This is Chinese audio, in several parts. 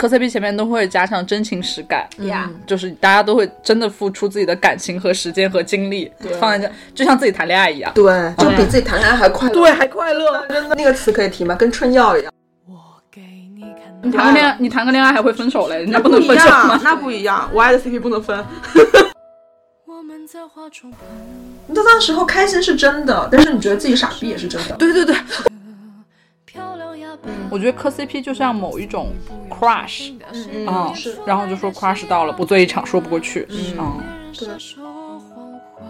磕 CP 前面都会加上真情实感，呀，就是大家都会真的付出自己的感情和时间和精力放在这，就像自己谈恋爱一样。对，就比自己谈恋爱还快乐。对，还快乐。真的，那个词可以提吗？跟春药一样。你谈个恋爱，你谈个恋爱还会分手嘞？人家那不能分手吗？那不一样，我爱的 CP 不能分。你到那时候开心是真的，但是你觉得自己傻逼也是真的。对对对。我觉得磕 CP 就像某一种 crush，嗯嗯，是。然后就说 crush 到了，不做一场说不过去。嗯，对。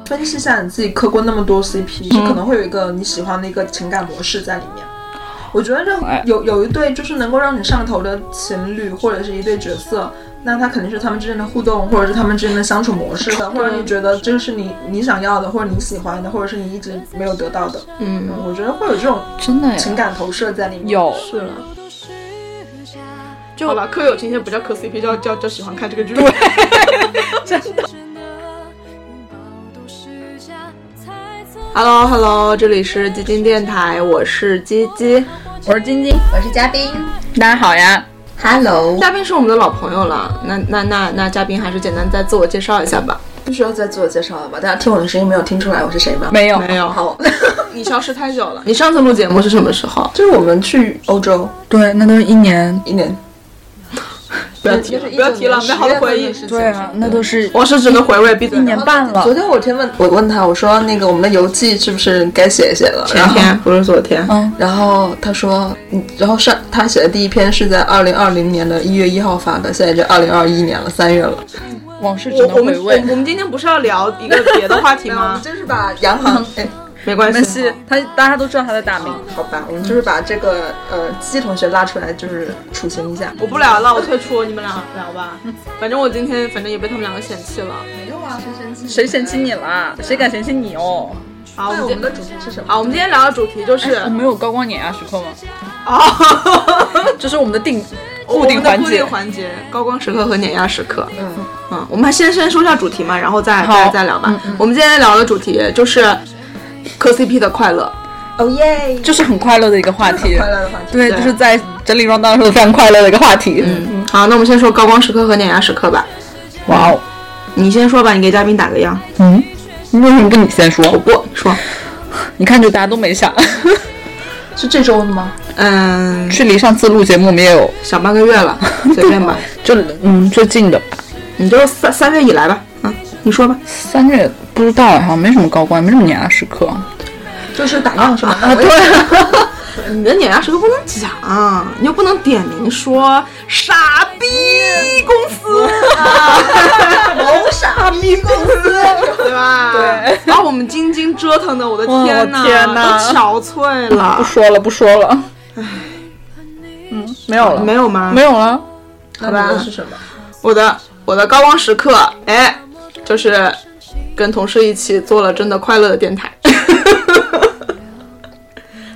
分析一下你自己磕过那么多 CP，是可能会有一个你喜欢的一个情感模式在里面。我觉得这有有一对就是能够让你上头的情侣，或者是一对角色，那他肯定是他们之间的互动，或者是他们之间的相处模式的，或者你觉得这个是你你想要的，或者你喜欢的，或者是你一直没有得到的。嗯，我觉得会有这种真的情感投射在里面。有是了。就好吧，磕友情现在不叫磕 CP，叫叫叫喜欢看这个剧。对，真的。Hello Hello，这里是基金电台，我是鸡鸡，我是晶晶，我是嘉宾，大家好呀。Hello，嘉宾是我们的老朋友了，那那那那嘉宾还是简单再自我介绍一下吧。不需要再自我介绍了吧？大家听我的声音没有听出来我是谁吗？没有没有。好，你消失太久了。你上次录节目是什么时候？就是我们去欧洲，对，那都是一年一年。不要提了，不要提了，美好的回忆。对啊，那都是往事只能回味，闭嘴。一年半了。昨天我天问我问他，我说那个我们的游记是不是该写一写了？前天不是昨天。嗯。然后他说，嗯，然后上他写的第一篇是在二零二零年的一月一号发的，现在就二零二一年了，三月了。往事只能回味。我们今天不是要聊一个别的话题吗？就是把洋行哎。没关系，他大家都知道他的大名，好吧，我们就是把这个呃鸡同学拉出来，就是处刑一下。我不聊了，我退出，你们俩聊吧。反正我今天反正也被他们两个嫌弃了。没有啊，谁嫌弃？谁嫌弃你了？谁敢嫌弃你哦？好，我们的主题是什么？好，我们今天聊的主题就是我们有高光碾压时刻吗？哦，这是我们的定固定环节，环节高光时刻和碾压时刻。嗯嗯，我们先先说一下主题嘛，然后再再再聊吧。我们今天聊的主题就是。磕 CP 的快乐，哦耶，就是很快乐的一个话题，快乐的话题，对，就是在整理 round down 时候非常快乐的一个话题。嗯嗯，好，那我们先说高光时刻和碾压时刻吧。哇哦，你先说吧，你给嘉宾打个样。嗯，为什么不你先说？我不说，你看，就大家都没想，是这周的吗？嗯，距离上次录节目我们也有小半个月了，随便吧，就嗯最近的，你就三三月以来吧，嗯，你说吧，三月。不知道好像没什么高光，没什么碾压时刻，就是打样是吧？啊，对，你的碾压时刻不能讲，你又不能点名说傻逼公司啊，某傻逼公司，对吧？对，把我们晶晶折腾的，我的天哪，天哪，都憔悴了。不说了，不说了。唉，嗯，没有了，没有吗？没有了。好吧，是什么？我的我的高光时刻，哎，就是。跟同事一起做了真的快乐的电台，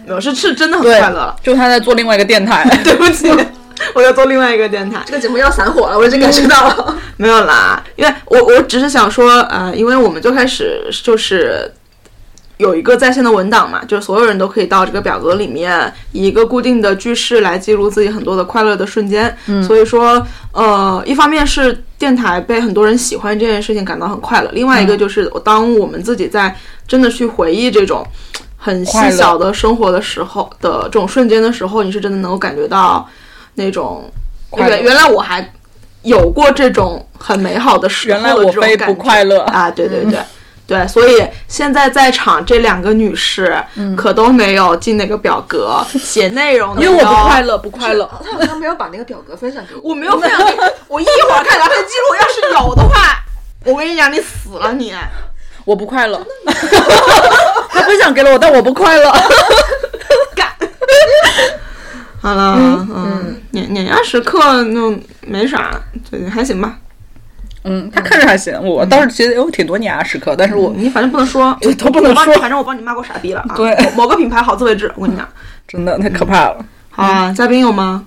没有是是真的很快乐了。就他在做另外一个电台，对不起，我要做另外一个电台。这个节目要散伙了，我已经感受到了。没有啦，因为我我只是想说，呃，因为我们最开始就是有一个在线的文档嘛，就是所有人都可以到这个表格里面，以一个固定的句式来记录自己很多的快乐的瞬间。嗯，所以说，呃，一方面是。电台被很多人喜欢这件事情感到很快乐。另外一个就是，当我们自己在真的去回忆这种很细小的生活的时候的这种瞬间的时候，你是真的能够感觉到那种原原来我还有过这种很美好的时候的这种感觉。不快乐啊！对对对。对，所以现在在场这两个女士，可都没有进那个表格 写内容的，因为我不快乐，不快乐。他好像没有把那个表格分享给我，我没有分享给我。一会儿看聊天记录，要是有的话，我跟你讲，你死了你！我不快乐。他分享给了我，但我不快乐。干。好了，嗯，碾碾压时刻那没啥，最近还行吧。嗯，他看着还行，我倒是觉得有挺多碾压时刻，但是我你反正不能说，都不能说，反正我帮你骂过傻逼了啊。对，某个品牌好自为之，我跟你讲，真的太可怕了。好啊，嘉宾有吗？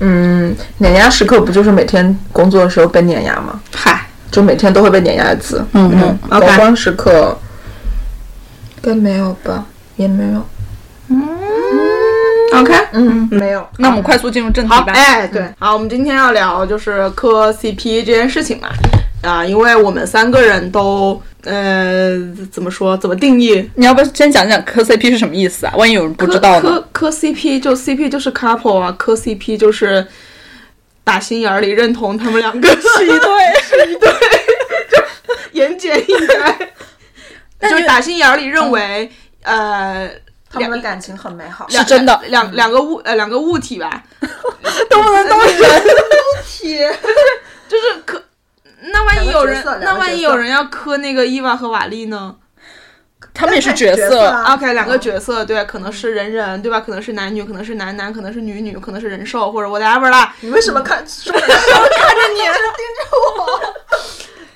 嗯，碾压时刻不就是每天工作的时候被碾压吗？嗨，就每天都会被碾压一次。嗯嗯，高光时刻，该没有吧？也没有。嗯嗯，没有。那我们快速进入正题，吧。哎，对，好，我们今天要聊就是磕 CP 这件事情嘛，啊，因为我们三个人都，呃，怎么说，怎么定义？你要不要先讲讲磕 CP 是什么意思啊？万一有人不知道呢？磕磕 CP 就 CP 就是 couple 啊，磕 CP 就是打心眼儿里认同他们两个 是一对，是一对，就言简意赅，就是打心眼儿里认为，呃。他们的感情很美好，是真的。两两个物呃两个物体吧，都不能都是 人物体，就是磕。那万一有人那万一有人要磕那个伊娃和瓦力呢他们也是角角色啊？OK，两个角色对，可能是人人对吧？可能是男女，可能是男男，可能是女女，可能是人兽或者 whatever 啦。你为什么看说看着你，盯着我？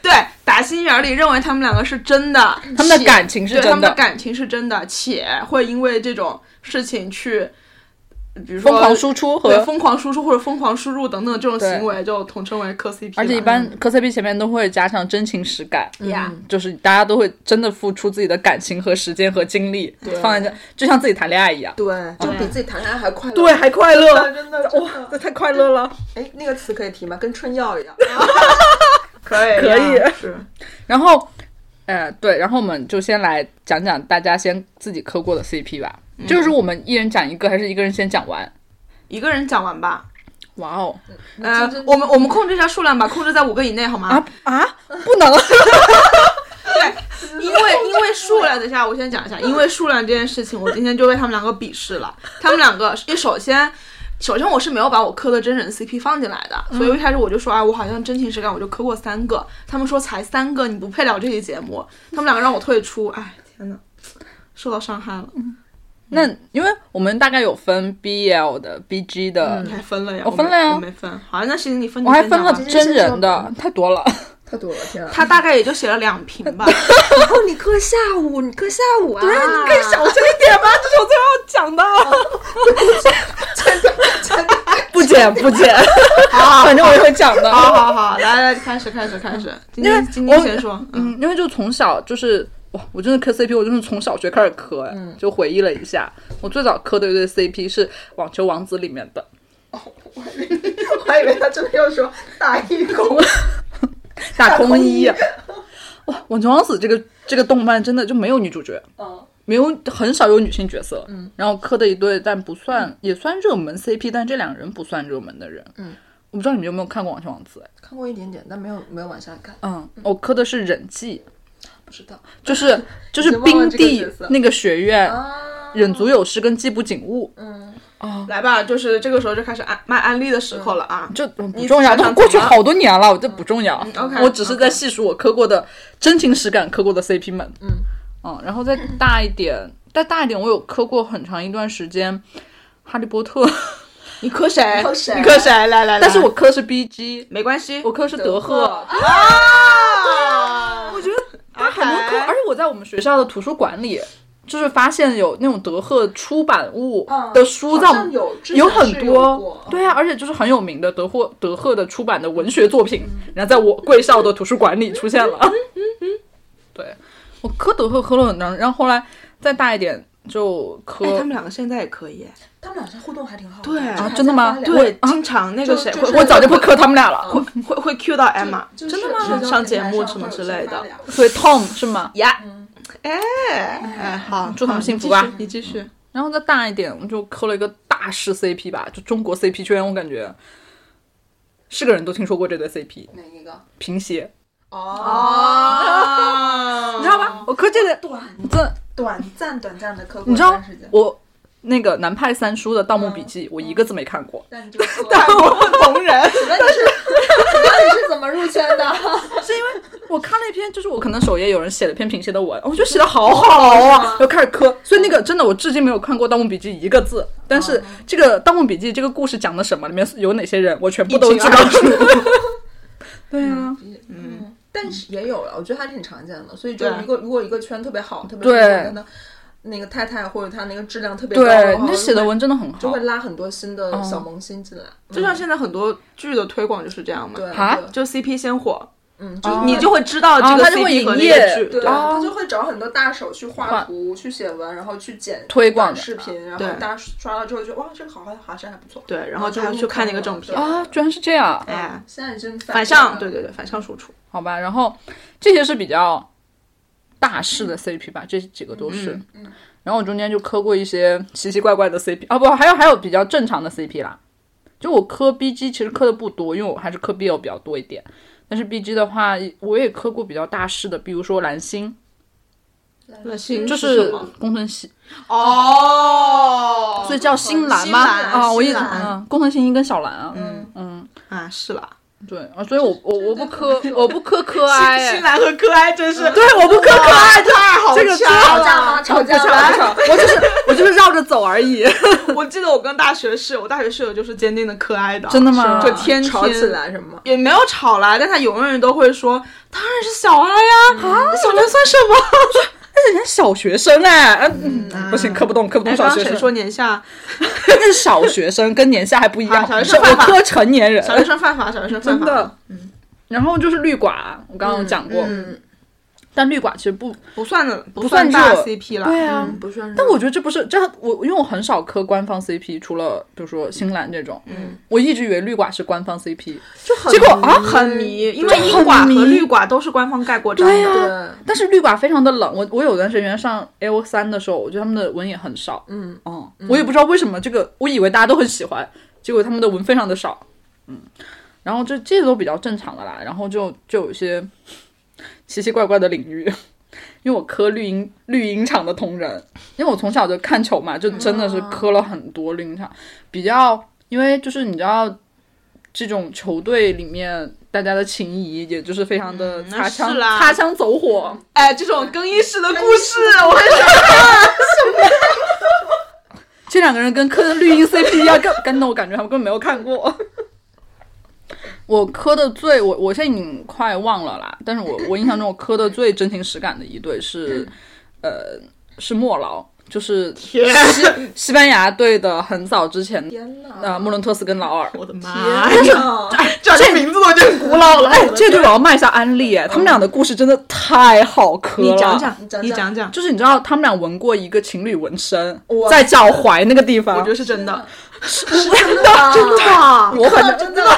对，打心眼儿里认为他们两个是真的，他们的感情是对他们的真的，感情是真的，且会因为这种事情去，比如说疯狂输出和。对疯狂输出或者疯狂输入等等这种行为，就统称为磕 CP。而且一般磕 CP 前面都会加上真情实感，呀，就是大家都会真的付出自己的感情和时间和精力放在这，就像自己谈恋爱一样。对，就比自己谈恋爱还快乐。对，还快乐，真的真哇，的。这太快乐了。哎，那个词可以提吗？跟春药一样。可以可以是 然后，呃，对，然后我们就先来讲讲大家先自己磕过的 CP 吧。就是我们一人讲一个，还是一个人先讲完？一个人讲完吧。哇哦！呃，我们我们控制一下数量吧，控制在五个以内好吗？啊啊，不能！对，因为因为数量，等一下我先讲一下，因为数量这件事情，我今天就被他们两个鄙视了。他们两个，一首先。首先，我是没有把我磕的真人 CP 放进来的，所以一开始我就说，哎，我好像真情实感，我就磕过三个。他们说才三个，你不配聊这期节目。他们两个让我退出，哎，天呐，受到伤害了。那因为我们大概有分 BL 的、BG 的，你还分了呀？我分了呀我没分。好，那行，你分。我还分了真人的，太多了。太多了，天啊！他大概也就写了两瓶吧。然 后你磕下午，你磕下午啊？对啊，你可以小声一点吗？这是我最后要讲的。不剪不剪，反正我也会讲的。好好好，来来，开始开始开始。今天今天先说，嗯，嗯，因为就从小就是哇，我真的磕 CP，我就是从小学开始磕，哎，就回忆了一下，我最早磕的一对 CP 是《网球王子》里面的哦我还以为他真的要说打一公。大空一。哇，《网球王子》这个这个动漫真的就没有女主角，嗯，没有很少有女性角色，嗯，然后磕的一对，但不算、也算热门 CP，但这两个人不算热门的人，嗯，我不知道你们有没有看过《网球王子》哎，看过一点点，但没有没有往下看。嗯，我磕的是忍纪，不知道。就是 就是冰地这个角色。那个学院，啊，忍足有诗跟季部景物，嗯，来吧，就是这个时候就开始安卖安利的时候了啊。这嗯不重要，你想都过去好多年了，我这不重要。OK，我只是在细数我磕过的真情实感磕过的 CP 们。嗯嗯，然后再大一点，再大一点，我有磕过很长一段时间《哈利波特》你磕谁？你磕谁？来来来，但是我磕的是 BG，没关系。我磕的是德赫。啊，我觉得他很多磕，而且我在我们学校的图书馆里。就是发现有那种德赫出版物的书在我们，好像有有很多，对啊，而且就是很有名的德赫德赫的出版的文学作品，然后在我贵校的图书馆里出现了。嗯嗯对，我磕德赫磕了很长，然后后来再大一点就磕哎，他们两个现在也可以。他们俩现在互动还挺好的。对啊真的吗对，经常那个谁我早就不磕他们俩了。会会会 Q 到 Emma，就是真的吗上节目什么之类的所以 Tom 是吗？呀，哎哎，好，祝他们幸福吧。你继续，继续。然后再大一点，我们就磕了一个大师 CP 吧，就中国 CP 圈，我感觉是个人都听说过这对 CP，哪一个？平鞋，哦。你知道吧？我磕这个，短暂短暂短暂的磕过你知道一段时间，我那个南派三叔的《盗墓笔记》，我一个字没看过，但你这个磕但我同人，那你是那你是怎么入圈的？是因为我看了一篇，就是我可能首页有人写了篇评写的文，我觉得写的好好啊，就开始磕。所以那个真的，我至今没有看过《盗墓笔记》一个字，但是这个《盗墓笔记》这个故事讲的什么，里面有哪些人，我全部都知道。对啊，嗯，但是也有了，我觉得还挺常见的。所以就对一个如果一个圈特别好，特别对那个太太或者他那个质量特别高的对，话，那写的文真的很好就会。拉很多新的小萌新进来。就像现在很多剧的推广就是这样嘛，对，啊就 CP 先火，嗯，就你就会知道这个 CP 和那营业个剧。对，哦他就会找很多大手去画画图、去写文，然后去剪推广视频，然后大家刷了之后就哇，这个好像好像还不错。对，然后就去看那个正片。啊，居然是这样，哎，现在已经反向向，对对对，反向输出。好吧。然后这些是比较大势的 CP 吧，这几个都是。嗯然后我中间就磕过一些奇奇怪怪的 CP，啊不，还有还有比较正常的 CP 啦。就我磕 BG 其实磕的不多，因为我还是磕 BL 比较多一点。但是 BG 的话，我也磕过比较大势的，比如说蓝星，蓝星，就是工藤新，哦，所以叫新蓝吗？新蓝啊，我一直新蓝嗯，工藤新一跟小蓝啊，嗯嗯，啊，是啦，对啊，所以我我我不磕我 不磕磕哀，哎新兰和磕爱真是，对，我不磕磕哀，太好这个 吵架吗？吵架不吗？吵，我就是我就是绕着走而已，我记得我跟大学室友，我大学室友就是坚定的磕爱的，真的吗就天天吵起来什么？也没有吵来，但他永远都会说，当然是小爱呀，啊，小爱算什么？人家小学生哎，嗯，不行，磕不动，磕不动哎，小学生，说年下？那是小学生，跟年下还不一样，啊 小学生犯法。我磕成年人，小学生犯法，小学生犯法。真的，然后就是绿寡，我刚刚有讲过，嗯，但绿寡其实不不算的，不算大 CP 了。对啊，嗯不算。但我觉得这不是这，我因为我很少磕官方 CP，除了比如说新兰这种，嗯，我一直以为绿寡是官方 CP，结果啊很迷，因为对英寡和绿寡都是官方盖过章的。对啊对，但是绿寡非常的冷，我我有段时间上 L 三的时候，我觉得他们的文也很少，嗯，哦、我也不知道为什么这个，我以为大家都很喜欢，结果他们的文非常的少，嗯，然后这这些都比较正常的啦，然后就就有些奇奇怪怪的领域，因为我磕绿茵绿茵场的同人，因为我从小就看球嘛，就真的是磕了很多绿茵场，比较因为就是你知道这种球队里面。大家的情谊，也就是非常的擦枪、擦枪走火，哎，这种更衣室的故事，我很喜欢。这两个人跟磕的绿茵 CP 一样，根根本我感觉他们根本没有看过。我磕的最我我现在已经快忘了啦，但是我我印象中我磕的最真情实感的一对是，呃，是莫劳，就是西西班牙队的很早之前，天呐！呃，莫伦特斯跟劳尔。我的妈天哪！叫这名字都已经古老了。哎，这对我要卖一下安利哎，他们俩的故事真的太好磕了。你讲讲你讲，讲讲，就是你知道他们俩纹过一个情侣纹身，在脚踝那个地方，我觉得是真的，是真的？真的。我反正真的。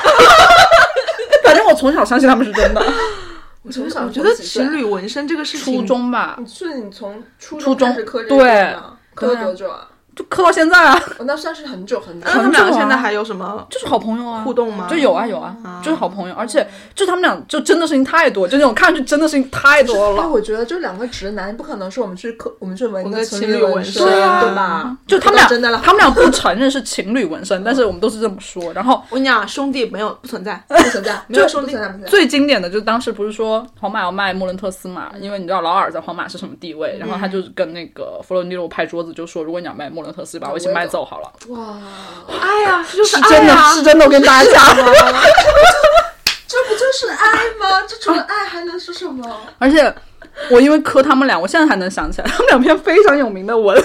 反正我从小相信他们是真的。我从小我觉得情侣纹身这个事情，初中吧，你是你从初初中开始磕这个对针吗？磕了多久啊？就磕到现在啊，哦，那算是很久很久。那他们两个很久啊现在还有什么就是好朋友啊，互动吗？就有啊有啊，就是好朋友，而且就他们俩就真的事情太多，就那种看上去真的事情太多哎，了。我觉得就两个直男，不可能是我们去磕，我们去纹一纹个情情侣纹纹身，身对啊对吧？就他们俩真的了，他们俩不承认是情侣纹身，但是我们都是这么说。然后我跟你讲，兄弟没有不存在，不存在，没有兄弟，存在，不存在。最经典的就是当时不是说皇马要卖莫伦特斯嘛，因为你知道劳尔在皇马是什么地位，然后他就跟那个弗洛尼罗拍桌子，就说如果你要卖莫伦特斯，把我一起卖走好了。哇，爱呀，这就是是真的是真的，我跟大家讲。这不就是爱吗？这除了爱还能是什么？而且我因为磕他们俩，我现在还能想起来他们两篇非常有名的文，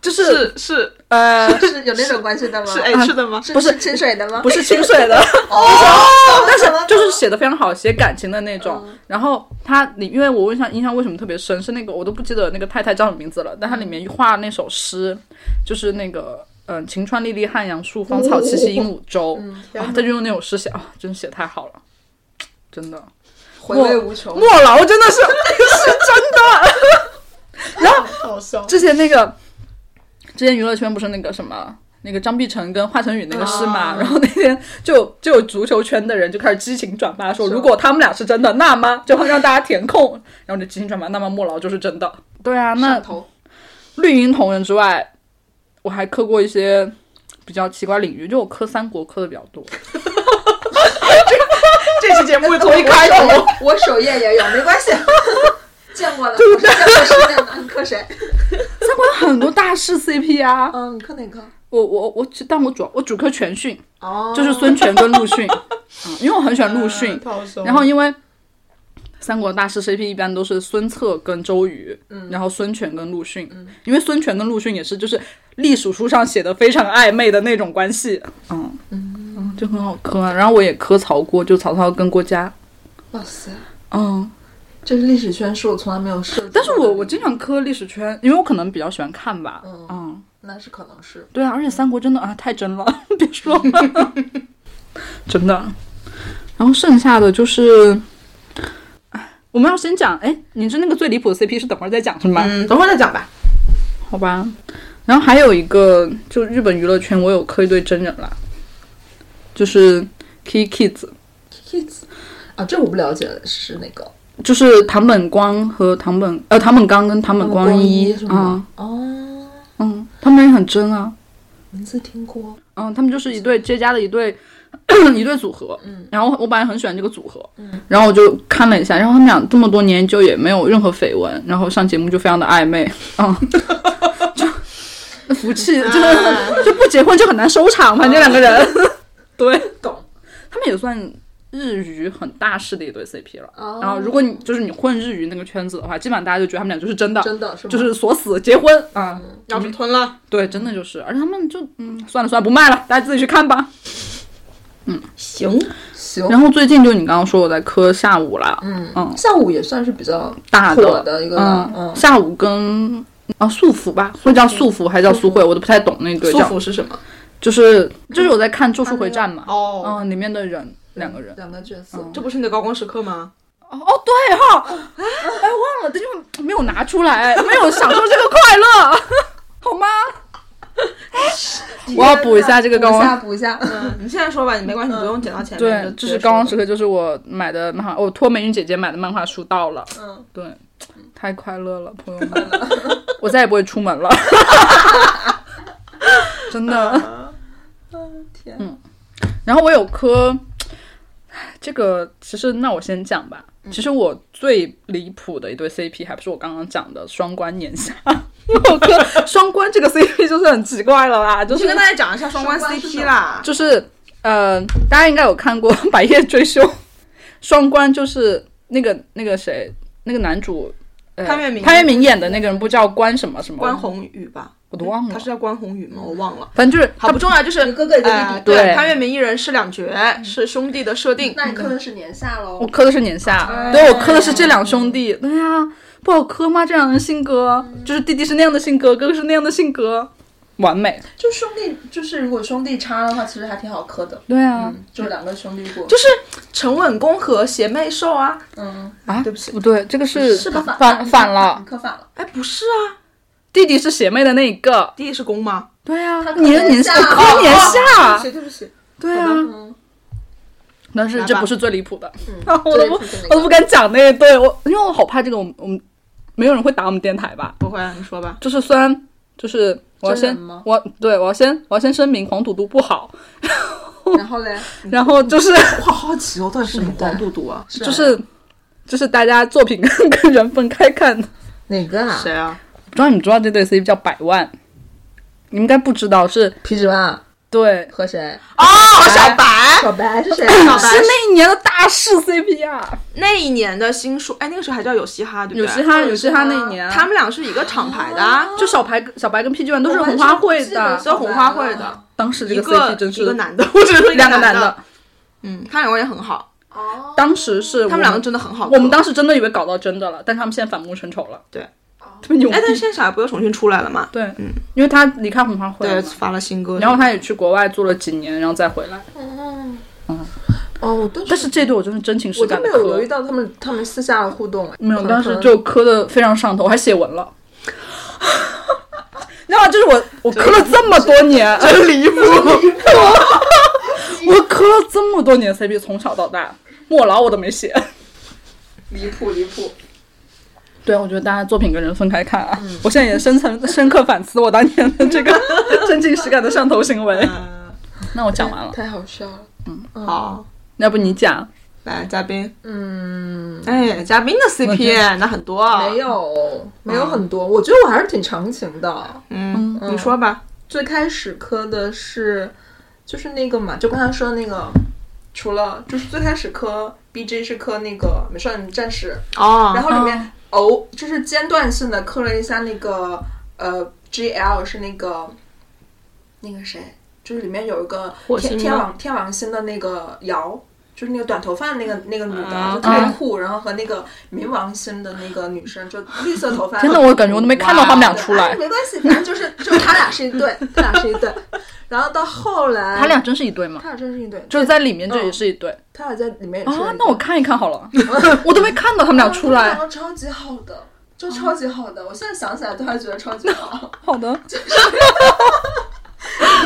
就是是是呃是有那种关系的吗？是 H 的吗？是不是清水的吗？不是清水的，哦，但是就是写的非常好，写感情的那种。然后他里，因为我印象印象为什么特别深，是那个我都不记得那个太太叫什么名字了，但它里面画那首诗，就是那个。嗯，晴川历历汉阳树，芳草萋萋鹦鹉洲。啊，他就用那首诗写啊，真写太好了，真的。回味无穷。莫劳真的是 是真的。然后好笑。之前那个，之前娱乐圈不是那个什么，那个张碧晨跟华晨宇那个事嘛，啊然后那天就就有足球圈的人就开始激情转发说，如果他们俩是真的，那么 就会让大家填空，然后就激情转发，那么莫劳就是真的。对啊，那头绿茵同人之外，我还磕过一些比较奇怪领域，就我磕三国磕的比较多。这期节目从一开头，我首页也有，没关系。见过的，见过世面的。你磕谁？三国有很多大势 CP 啊，嗯，你磕哪个？我我我，但我主要我主磕全讯，哦，就是孙权跟陆逊，嗯，因为我很喜欢陆逊，然后因为三国大师 CP 一般都是孙策跟周瑜，然后孙权跟陆逊，因为孙权跟陆逊也是就是历史书上写的非常暧昧的那种关系，嗯嗯，就很好磕啊。然后我也磕曹郭，就曹操跟郭嘉，哇塞，嗯。这是历史圈，是我从来没有涉。但是我我经常磕历史圈，因为我可能比较喜欢看吧。嗯嗯，那是可能是对啊，而且三国真的啊太真了，别说了，真的。然后剩下的就是，哎，我们要先讲，哎，你是那个最离谱的 CP 是等会儿再讲是吗？嗯，等会儿再讲吧。好吧。然后还有一个，就日本娱乐圈，我有磕一对真人了，就是 Key Kids，kids 啊，这我不了解是哪个就是唐本光和唐本呃唐本刚跟唐本光一啊是吗？，哦，嗯，他们也很真啊。名字听过。嗯，他们就是一对接家的一对 一对组合，嗯，然后我本来很喜欢这个组合，嗯，然后我就看了一下，然后他们俩这么多年就也没有任何绯闻，然后上节目就非常的暧昧，嗯，就福气 就是就不结婚就很难收场嘛，这两个人，对，懂。他们也算日语很大势的一对 CP 了，哦。然后如果你就是你混日语那个圈子的话，基本上大家就觉得他们俩就是真的，真的是就是锁死结婚啊，要是吞了，对，真的就是，而且他们就嗯，算了算了，不卖了，大家自己去看吧。嗯。行，行。然后最近就你刚刚说我在磕下午了，嗯嗯。下午也算是比较大火的一个，嗯，嗯，下午跟啊素福吧，会叫素福还是叫苏慧，我都不太懂那对素叫，福是什么？就是就是我在看《咒术回战》嘛，哦，嗯，里面的人两个人，两个角色，这不是你的高光时刻吗？哦哦对哈，哎忘了，因为没有拿出来，没有享受这个快乐，好吗？我要补一下这个高补一光下补一下。嗯，你现在说吧，你没关系，不用剪到前面。对，就这是高光时刻，就是我买的漫画，我托美女姐姐买的漫画书到了，嗯，对，太快乐了，朋友们，我再也不会出门了，真的。天，然后我有颗，这个其实那我先讲吧。其实我最离谱的一对 CP 还不是我刚刚讲的双关年下，我磕 双关这个 CP 就是很奇怪了啦，就是你跟大家讲一下双关 CP 么啦。就是呃，大家应该有看过《白夜追凶》，双关就是那个那个谁，那个男主。呃潘粤明潘粤明演的那个人不叫关什么什么？关宏宇吧，我都忘了他是叫关宏宇吗？我忘了。反正就是他，不重要，就是一个哥一个弟弟呃对对，潘粤明一人饰两角，是兄弟的设定。那你磕的是年下喽我？磕的是年下，哎对我磕的是这两兄弟。对呀、不好磕吗？这两人性格，就是弟弟是那样的性格，哥哥是那样的性格，完美。就兄弟，就是如果兄弟差的话，其实还挺好磕的。对啊，嗯，就两个兄弟过，就是沉稳宫和邪魅兽啊。嗯，啊，对不起不对，这个是是吧？反反了，磕反了。哎，不是啊，弟弟是邪魅的那一个。弟弟是公吗？对啊年年年下年哦下，对不起，对啊，嗯，但是这不是最离谱的，嗯 我都不我都不敢讲那一对，我因为我好怕这个，我们我们没有人会打我们电台吧？不会啊，你说吧。就是虽然就是我要先我对我要先我要先声明黄赌毒不好，然后嘞，然后就是我好好奇哦，到底是什么黄赌毒啊？就是就是大家作品跟跟人分开看。哪个啊？谁啊？不知道你们知道这对 CP 叫百万，你们应该不知道是皮指万对，和谁？哦，小白。小白是谁？小白。是那一年的大势 CP 啊，那一年的新书，哎，那个时候还叫有嘻哈，对不对？有嘻哈有嘻哈。那一年。啊，他们俩是一个厂牌的。啊，就小白小白跟 PG One 都是红花会的。都红花会的，当时这个一个 CP 真是一个男的，我只能说一男两个男的，，嗯，他两个也很好，哦，当时是他们两个真的很好。我们当时真的以为搞到真的了，但他们现在反目成仇了，对，特别牛逼哎，但是现在小孩不又重新出来了嘛？对，嗯因为他离开红花会对，发了新歌，然后他也去国外做了几年，然后再回来。哦，但但是这对我真是真情实我都感的磕没有留意，到他们他们私下的互动，没有，当时就磕的非常上头，我还写文了。你知道吗？就是我，我磕了这么多年，真离谱！我磕了这么多年 CP，从小到大，莫劳我都没写。离谱离谱。对，我觉得大家作品跟人分开看啊。我现在也深层 深刻反思我当年的这个 真情实感的上头行为。嗯 那我讲完了，太好笑了。嗯好，要不你讲？来嘉宾，嗯，哎，嘉宾的 CP 那很多，没，有没有很多，我觉得我还是挺长情的。嗯，你说吧，最开始磕的是，就是那个嘛，就刚才说的那个，除了就是最开始磕 BJ 是磕那个美少女战士，哦，然后里面偶就是间断性的磕了一下那个呃 GL 是那个那个谁，就是里面有一个天天王天王星的那个瑶。就是那个短头发的那个那个女的，啊就特别酷，然后和那个冥王星的那个女生，就绿色头发。真的我感觉我都没看到他们俩出来哎没关系，反正就是就他俩是一对，他俩是一对。然后到后来，他俩真是一对吗？他俩真是一对，就是在里面这也是一对他俩在里面也是一对。啊，那我看一看好了，我都没看到他们俩出来。超级好的，就超级好的，我现在想起来都还觉得超级好。好的，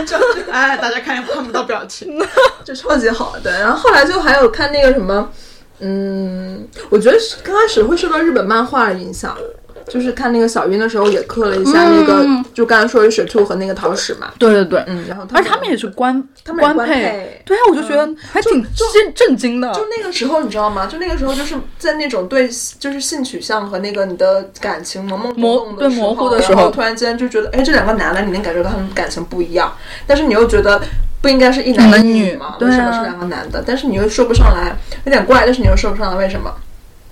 哎，大家看看不到表情。就超级好对。然后后来就还有看那个什么，嗯，我觉得刚开始会受到日本漫画的影响，就是看那个小云的时候也刻了一下那个，嗯就刚才说的雪兔和那个桃矢嘛，对对对，嗯，然后而且他们也是官他们也官配配，对啊，我就觉得还挺震震惊的。就那个时候，你知道吗？就那个时候，就是在那种对就是性取向和那个你的感情懵懵懂懂的时候，模糊的时候突然间就觉得，哎，这两个男的，你能感觉到他们感情不一样，但是你又觉得不应该是一男一女女吗？对啊为什么是两个男的？但是你又说不上来，有点怪，但是你又说不上来为什么。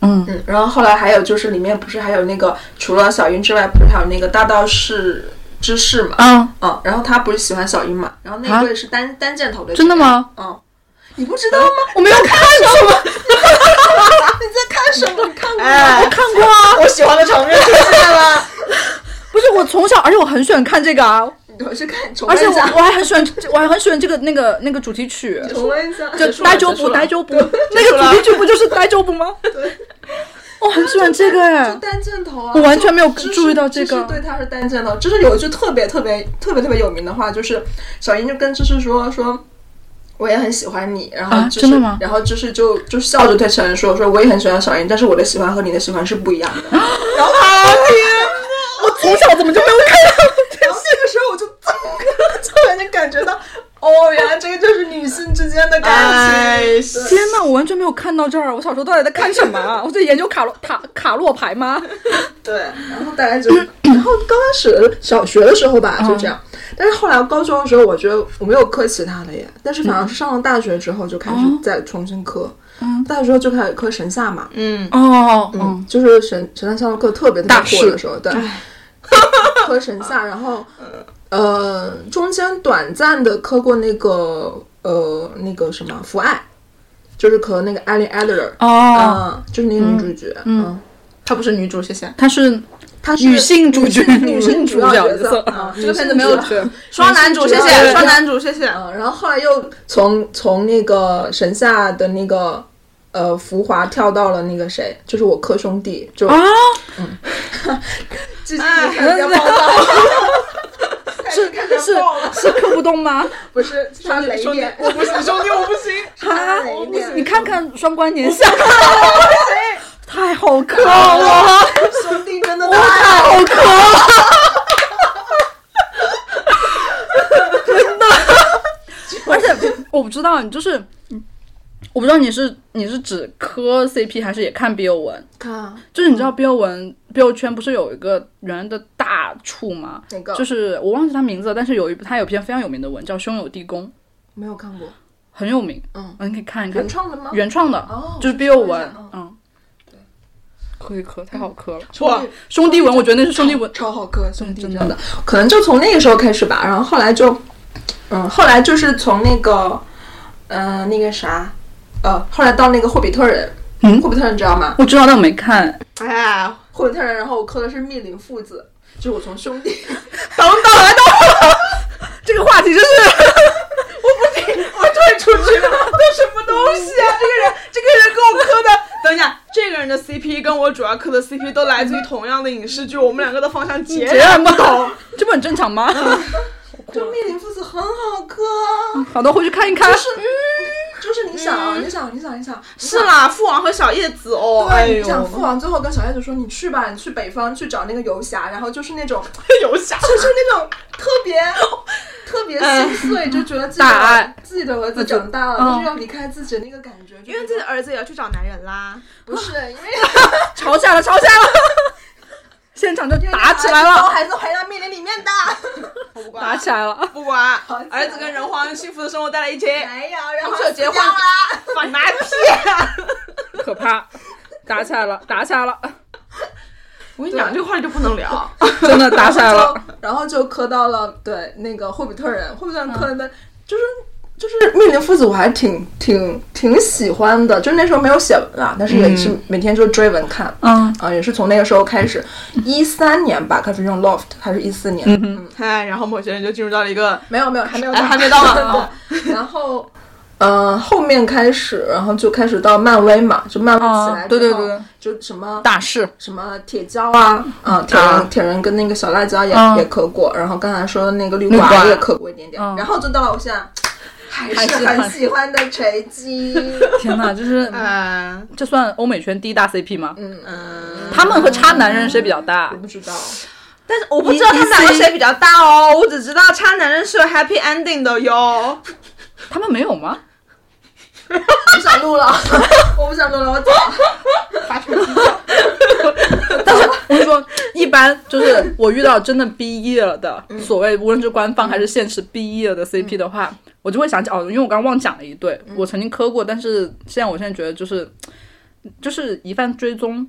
嗯，嗯，然后后来还有就是里面不是还有那个除了小樱之外，不是还有那个大道士之士嘛？嗯，嗯，然后他不是喜欢小樱嘛？然后那对是单、单箭头的，真的？吗？嗯，你不知道吗？我没有看什么，你在看什么？你看过吗？哎，看过啊，我喜欢的场面出现了。不是我从小，而且我很喜欢看这个啊，而且我我还很喜欢，我还很喜欢这个那个那个主题曲，重温一下。就呆周部结束了呆周部，那个主题曲不就是呆周部吗？对，我很喜欢这个哎，单箭头啊！我完全没有注意到这个对，他是单箭头。就是有一句特别特别特别特别有名的话，就是小英就跟芝士说说。我也很喜欢你，然后啊芝士，真的吗然后芝士就就笑着对陈恩说：“说我也很喜欢小英，但是我的喜欢和你的喜欢是不一样的。”然后我从小怎么就没有看到？然后那个时候我就突然间感觉到，哦，原来这个就是女性之间的感哎情。天呐，我完全没有看到这儿！我小时候到底在看什么啊？我在研究卡洛塔卡洛牌吗？对，然后大概就，然后刚开始小学的时候吧，就这样。但是后来高中的时候，我觉得我没有磕其他的耶，但是反而是上了大学之后就开始再重新磕。嗯，大学之后就开始磕神夏嘛，嗯，哦，嗯，嗯，就是神神夏校课特别特别火大事的时候，对，磕神夏，然后呃中间短暂的磕过那个呃那个什么福爱，就是磕那个艾琳艾德勒，哦，嗯，就是那个女主角，嗯，她不是女主，谢谢。她是她是女性主角，女性主要角色。啊，这个片子没有双男主，谢谢双男主，谢谢。嗯，然后后来又从从那个神下的那个呃浮华跳到了那个谁，就是我磕兄弟，就啊，继续开始要暴躁，是是是磕不动吗？不是他雷兄弟点，，我不行，兄弟我不行。啊雷点，你看看双关年下，太好磕了，兄弟真的太太好磕了，真的。而且我不知道，你就是，我不知道你是你是指磕 CP 还是也看 BL 文？看啊就是你知道 BL 文 BL 圈不是有一个原来的大处吗？哪个？就是我忘记他名字了，但是有一部他有篇非常有名的文叫《兄友弟恭》，没有看过，很有名，嗯，你可以看一看。原。创的吗？原创的，哦就是 BL 文下嗯，对，磕一磕，太好磕了。哇，兄弟文，我觉得那是兄弟文，超好磕，兄弟真的。真的，可能就从那个时候开始吧，然后后来就，嗯，后来就是从那个，嗯、那个啥，呃，后来到那个霍比特人，嗯霍比特人你知道吗？我知道，但我没看。哎，霍比特人，然后我磕的是密林父子，就是我从兄弟，等等，来等会，这个话题真是，我不行，我退出去了，都什么东西啊？这个人，这个人跟我磕的，等一下，这个人的 CP 跟我主要磕的 CP 都来自于同样的影视剧，我们两个的方向截然不同，这不很正常吗？就密林父子很好磕啊，好的，回去看一看。就是你想啊，你想，你想，你想，是啦，父王和小叶子哦，哎对，呦你，想父王最后跟小叶子说：“你去吧，你去北方去找那个游侠。”然后就是那种，游侠，就是那种特别 特别心碎，就觉得自己自己的儿子长大了，嗯但是要离开自己的那个感觉，因为自己的儿子也要去找男人啦。不是因为 吵起来了，吵起来了，现场就打起来把了，还是回到密林里面的，不管，打起来了。不管儿子跟人皇幸福的生活在了一起，没有，然后他们是结婚死掉啦。放哪屁啊！可怕，打起来了，打起来了。我跟你讲，这个话题就不能聊。真的打起来了。然后就磕到了对那个霍比特人，霍比特人磕的，就是就是密林父子，我还挺挺挺喜欢的。就那时候没有写文啊，但是也是每天就追文看。嗯啊，也是从那个时候开始，一三年吧开始用 Loft，还是一四年？嗯，嗨，然后某些人就进入到了一个没有没有还没有哎还没到呢 对，然后。呃，后面开始，然后就开始到漫威嘛，就漫威起来，哦对对对对就什么大事，什么铁胶啊，啊，铁啊人铁人跟那个小辣椒也、嗯也磕过，然后刚才说的那个绿绿寡寡也磕过一点点，嗯然后就到了我现在还是很很喜欢的锤击，天哪，就是 嗯这算欧美圈第一大 CP 吗？嗯嗯，他们和差男人谁比较大我？不知道，但是我不知道他们两个谁比较大哦，我只知道差男人是有 happy ending 的哟。他们没有吗？我不想录了，我不想录了，我走。了。但是我跟你说，一般就是我遇到真的毕业了的，所谓无论是官方还是现实毕业了的 CP 的话，我就会想起哦，因为我刚刚忘讲了一对，我曾经磕过，但是现在我现在觉得就是就是疑犯追踪，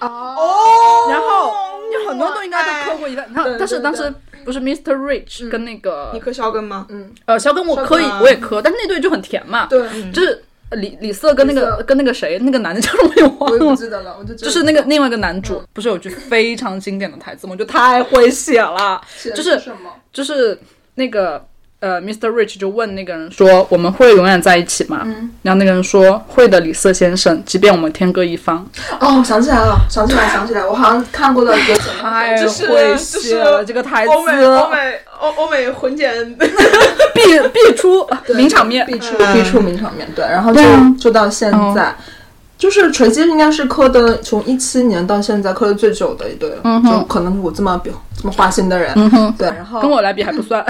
哦，然后有很多都应该都磕过疑犯，然后但是当时不是 Mr. Rich 跟那个你磕肖根吗？嗯。呃肖根我磕我也磕，但是那对就很甜嘛，对，就是李李瑟跟那个跟那个谁那个男的叫什么我也我不忘了。记得了，我就就是那个另外一个男主，不是有句非常经典的台词吗？我觉得太会写了，就是什么？就是那个呃，Mr. Rich 就问那个人说：“我们会永远在一起吗？”嗯然后那个人说：“会的，李瑟先生，即便我们天各一方。哦，想起来了，想起来，想起来，我好像看过的有”太就是会写了这个台词，欧美欧美欧欧美混剪，必必出名场面。必出嗯必出名场面，对，然后就就到现在。就是锤击应该是磕的，从一七年到现在磕的最久的一对了，嗯哼就可能我这么比这么花心的人，嗯哼，对，然后跟我来比还不算，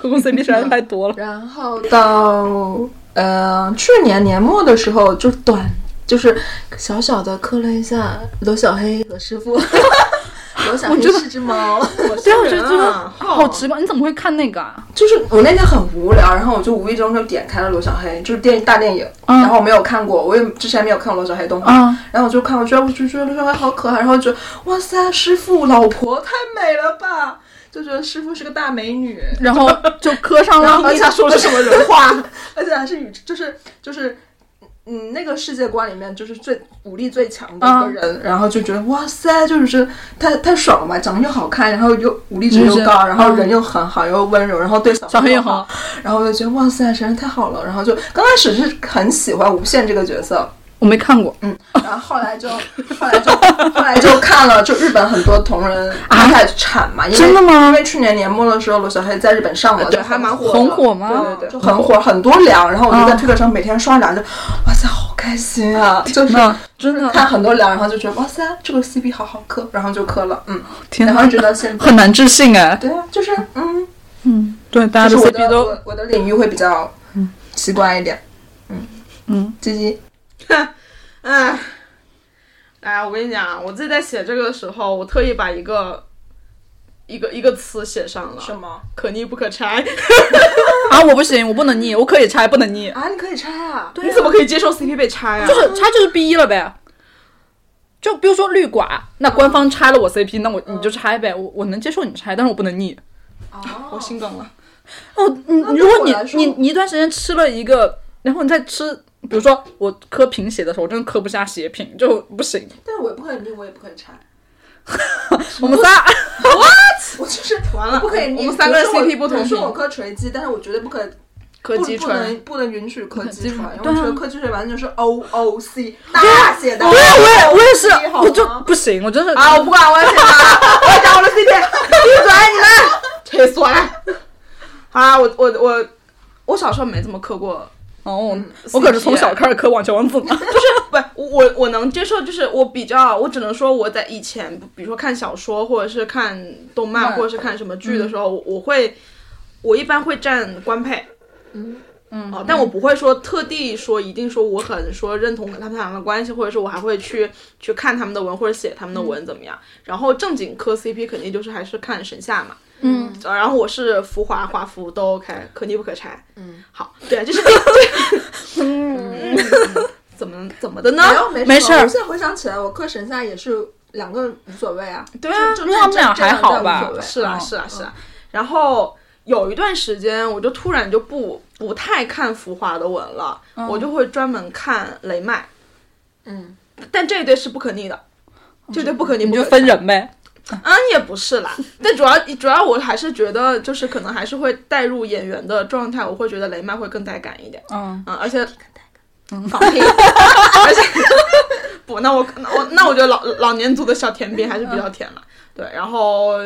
磕过 CP 实在是太多了。然后到呃去年年末的时候，就短就是小小的磕了一下罗小黑和师傅。罗小黑是只猫，对啊，我觉得这个啊好奇怪，你怎么会看那个啊？就是我那天很无聊，然后我就无意中就点开了罗小黑，就是电大电影，嗯然后我没有看过，我也之前没有看过罗小黑动画，啊，然后我就看，我觉得我就觉得罗小黑好可爱，然后就觉得哇塞，师傅老婆太美了吧，就觉得师傅是个大美女，然后就磕上了。然后而且说的什么人话？而且还是宇，就是就是。嗯，那个世界观里面就是最武力最强的一个人，然后就觉得哇塞，就是太太爽了嘛，长得又好看，然后又武力值又高，然后人又很好，又温柔，然后对小小黑也好，然后我就觉得哇塞，实在是太好了。然后就刚开始是很喜欢无限这个角色，我没看过，嗯，然后后来就后来就 后来就看了，就日本很多同人他开始产嘛，因为真的吗？因为去年年末的时候，罗小黑在日本上了，对还蛮火很火吗？对对对，就很火，很多粮，然后我就在推特上每天刷粮，就哇塞，好开心啊！就是真的。看很多粮，然后就觉得哇塞，这个 CP 好好磕，然后就磕了，嗯，天哪然后一直到现在，很难置信哎。对啊，就是嗯，嗯，对，大家的就是我 CP 都的我我的领域会比较奇怪一点，嗯，鸡鸡，哎，哎，我跟你讲，我自己在写这个的时候，我特意把一个一个一个词写上了，什么可逆不可拆。啊，我不行，我不能逆，我可以拆，不能逆。啊？你可以拆啊？你怎么可以接受 CP 被拆啊？就是拆就是 B 一了呗。就比如说绿寡，那官方拆了我 CP，那我你就拆呗，我我能接受你拆，但是我不能逆。我心梗了。哦，你那如果你对我来说你你一段时间吃了一个，然后你再吃，比如说我磕贫血的时候，我真的磕不下血品，就不行。但是我也不可以拧，我也不可以拆。我们仨，what？，我就是完了不可以拧。我们三个 CP 不同比如说我磕锤击，但是我绝对不可以柯不不，能不能允许磕击锤，因为对啊我觉得磕击锤完全就是 O O C 大写的。我也我也我也是我就不行，我真是啊，我不管，我要写他，我要讲我的 CP，闭嘴你们，气死我了。好啊，我我我我小时候没怎么磕过，哦，我可是从小开始磕网球王子 就是。不，我我能接受，就是我比较，我只能说我在以前，比如说看小说或者是看动漫漫或者是看什么剧的时候，我会我一般会站官配。嗯嗯哦，但我不会说特地说一定说我很说认同他们俩的关系，或者是我还会去去看他们的文或者写他们的文怎么样。然后正经磕 CP 肯定就是还是看神夏嘛，嗯，呃然后我是浮华华服都 OK，可逆不可拆。嗯，好，对，就是 嗯，怎么怎么的呢？没事儿我现在回想起来，我磕神夏也是两个无所谓啊。对啊，就他们俩还好吧是啊嗯是啊是啊。然后有一段时间，我就突然就不不太看浮华的文了，我就会专门看雷麦。嗯，但这一对是不可逆的，这对不可逆，你就分人呗。嗯，也不是啦，但主要主要我还是觉得，就是可能还是会带入演员的状态，我会觉得雷麦会更带感一点，嗯，嗯，而且放屁，而且不，那我那我那我觉得老老年组的小甜饼还是比较甜了，对，然后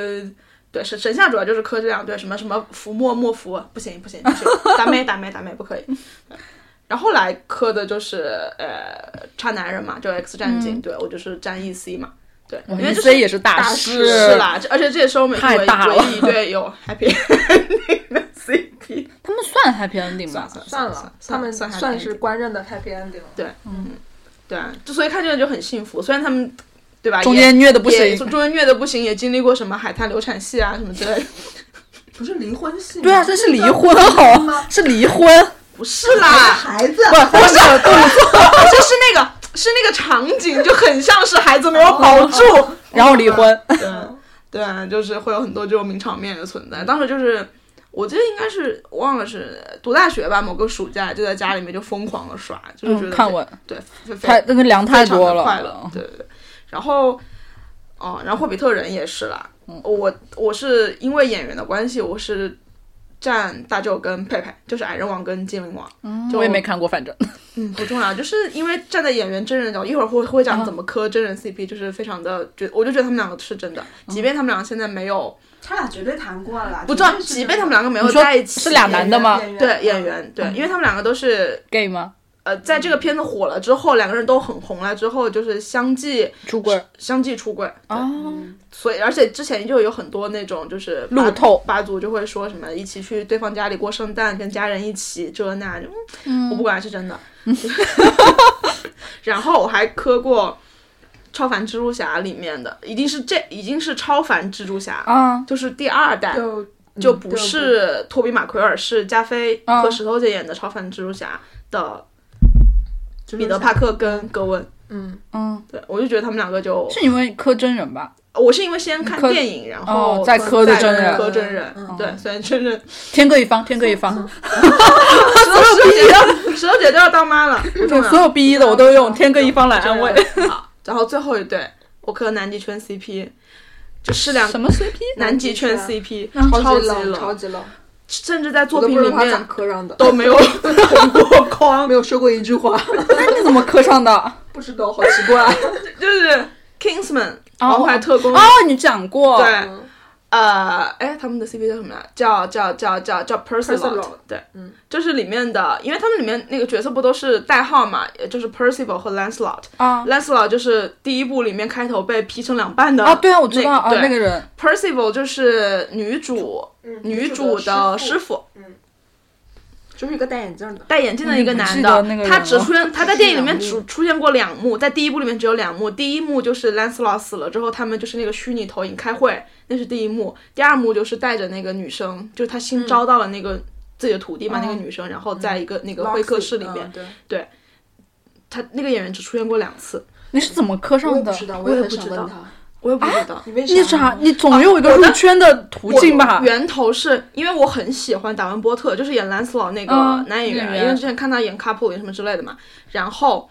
对神神像主要就是磕这两对，什么什么伏莫莫伏，不行不行不行，打妹打妹打妹不可以。然后后来磕的就是呃差男人嘛，就 X 战警，对我就是站 EC 嘛，对，因为就是 EC 也是大大师是啦，而且这也是欧美太唯大一一对有 happy ending 的 CP。他们算 happy ending 吧？算了，他们算算是官认的 happy ending 了。对，嗯，对啊，就所以看这个就很幸福。虽然他们对吧，中间虐的不行。中间虐的不行，也经历过什么海滩流产戏啊什么之类的。不是离婚戏？对啊，这是离婚好吗，是离婚。不是啦，孩子，不是动作，就是那个是那个场景就很像是孩子没有保住，然后离婚。对对啊，就是会有很多这种名场面的存在。当时就是。我记得应该是忘了是读大学吧，某个暑假就在家里面就疯狂的刷，就是觉得嗯，看我，对，太那个量太多了。快乐，对对对。然后，哦，然后霍比特人也是啦。嗯我我是因为演员的关系，我是站大舅跟佩佩，就是矮人王跟精灵王。嗯，就我也没看过，反正 嗯不重要，就是因为站在演员真人的角度，一会儿会会讲怎么磕真人 CP，就是非常的觉，我就觉得他们两个是真的，即便他们两个现在没有，他俩绝对谈过了。不知道，即便他们两个没有在一起，是俩男的吗对演员对，因为他们两个都是 gay 吗？呃，在这个片子火了之后，两个人都很红了之后，就是相继出轨相继出柜，对哦，所以而且之前就有很多那种就是路透八族就会说什么一起去对方家里过圣诞，跟家人一起这那就，嗯，我不管是真的。然后我还磕过《超凡蜘蛛侠》里面的，一定是这已经是超凡蜘蛛侠，嗯，就是第二代，就就不是托比马奎尔，是加菲和石头姐演的超凡蜘蛛侠的彼得帕克跟格温。嗯，嗯，对，我就觉得他们两个就，是因为磕真人吧？我是因为先看电影，然后哦再磕的真人磕真人，对，虽然真人天各一方，天各一方。所有姐都石头姐都要当妈了，不重要。所有 B 一的我都用天各一方来安慰。好，然后最后一对，我磕南极圈 CP，就是两什么 CP？南极圈 CP，超级冷，超级冷，甚至在作品里面磕上的，都没有 红过框，没有说过一句话，那你怎么磕上的？不知道，好奇怪。就是 Kingsman 王牌特工哦，你讲过。对，呃，哎，他们的 CP 叫什么来？叫叫叫叫叫 Percival，Percival 对，嗯，就是里面的，因为他们里面那个角色不都是代号嘛，也就是 Percival 和 Lancelot。啊 Lancelot 就是第一部里面开头被劈成两半的啊，对啊，我知道啊，对那个人 Percival 就是女主，女主的师傅，就是一个戴眼镜的，戴眼镜的一个男我不记得那个人。他只出现，他在电影里面只出现过两幕，在第一部里面只有两幕。第一幕就是 Lancelot 死了之后，他们就是那个虚拟投影开会，那是第一幕。第二幕就是带着那个女生，就是他新招到了那个自己的徒弟嘛，那个女生，然后在一个那个会客室里面，嗯对，他那个演员只出现过两次，你是怎么磕上的？也不知道，我也也不知道很想问他，我也不知道。你为你啥？你总有一个入圈的途径吧？源头是因为我很喜欢达文波特，就是演兰斯劳那个嗯男演员，因为之前看他演《卡普里》什么之类的嘛。然后，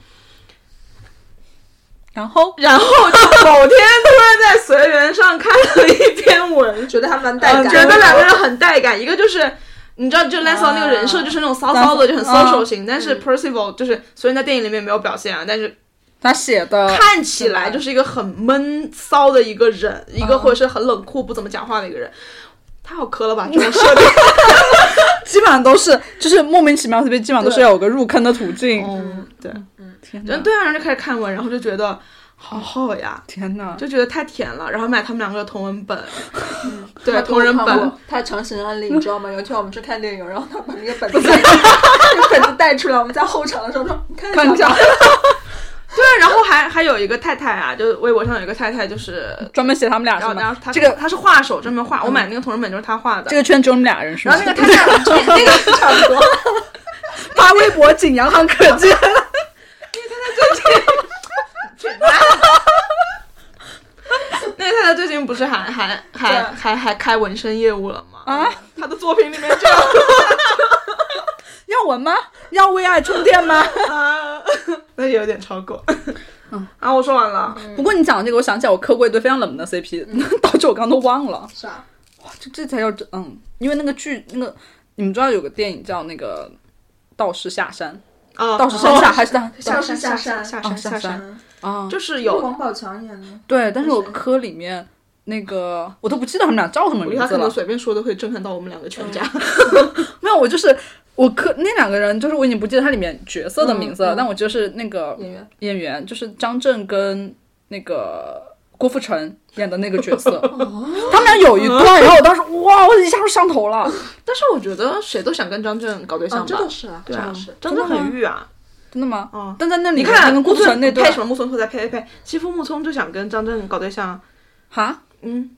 然后然后就某天突然在随缘上看了一篇文，觉得还蛮带嗯感，觉得两个人很带感，一个就是。你知道，就 Lancelot 那个人设就是那种骚骚的，就很 social 型，但是 Percival 就是虽然在电影里面没有表现啊，但是他写的看起来就是一个很闷骚的一个人，一个或者是很冷酷、不怎么讲话的一个人。太好磕了吧，这种设定。基本上都是，就是莫名其妙，特别基本上都是要有个入坑的途径。嗯，对，天哪！对啊，然后就开始看文，然后就觉得好好呀，天哪！就觉得太甜了，然后买他们两个的同文本，对，同人本，，他强行安利，你知道吗？有一天我们去看电影，然后他把那个本子带，那个本子带出来，我们在后场的时候说：“你看看一下，对，然后还还有一个太太啊，就是微博上有一个太太，就是，专门写他们俩然后是吗？然后她这个他是画手，专门画，我买那个同人本就是他画的这，个圈只有你们俩人是吗？然后那个太太 那个差不多，发微博仅洋行可见。他最近那个太太最近不是还还还还还开纹身业务了吗？啊，他的作品里面就有要闻吗？要为爱充电吗？啊，那有点超过。嗯，啊，我说完了。不过你讲的这个，我想起来我磕过一对非常冷门的 CP，导致我刚刚都忘了。啥？这这才叫真嗯，因为那个剧那个你们知道有个电影叫那个《道士下山》，啊，道士山下还是道道士下山下哦山下山，下山啊？就是有王宝强演的。对，但是我磕里面那个我都不记得他们俩叫什么名字了。他可能随便说都会震撼到我们两个全家。没有，我就是我可那两个人，就是我已经不记得他里面角色的名字了，但我就是那个演员演员，就是张震跟那个郭富城演的那个角色，他们俩有一段，然后我当时哇，我一下就上头了。但是我觉得谁都想跟张震搞对象吧，这倒是啊，对啊这倒是，。真的很欲啊。真的吗？嗯但在那里你看郭富城那段配什么木村拓哉配配配，欺负木村就想跟张震搞对象。哈嗯，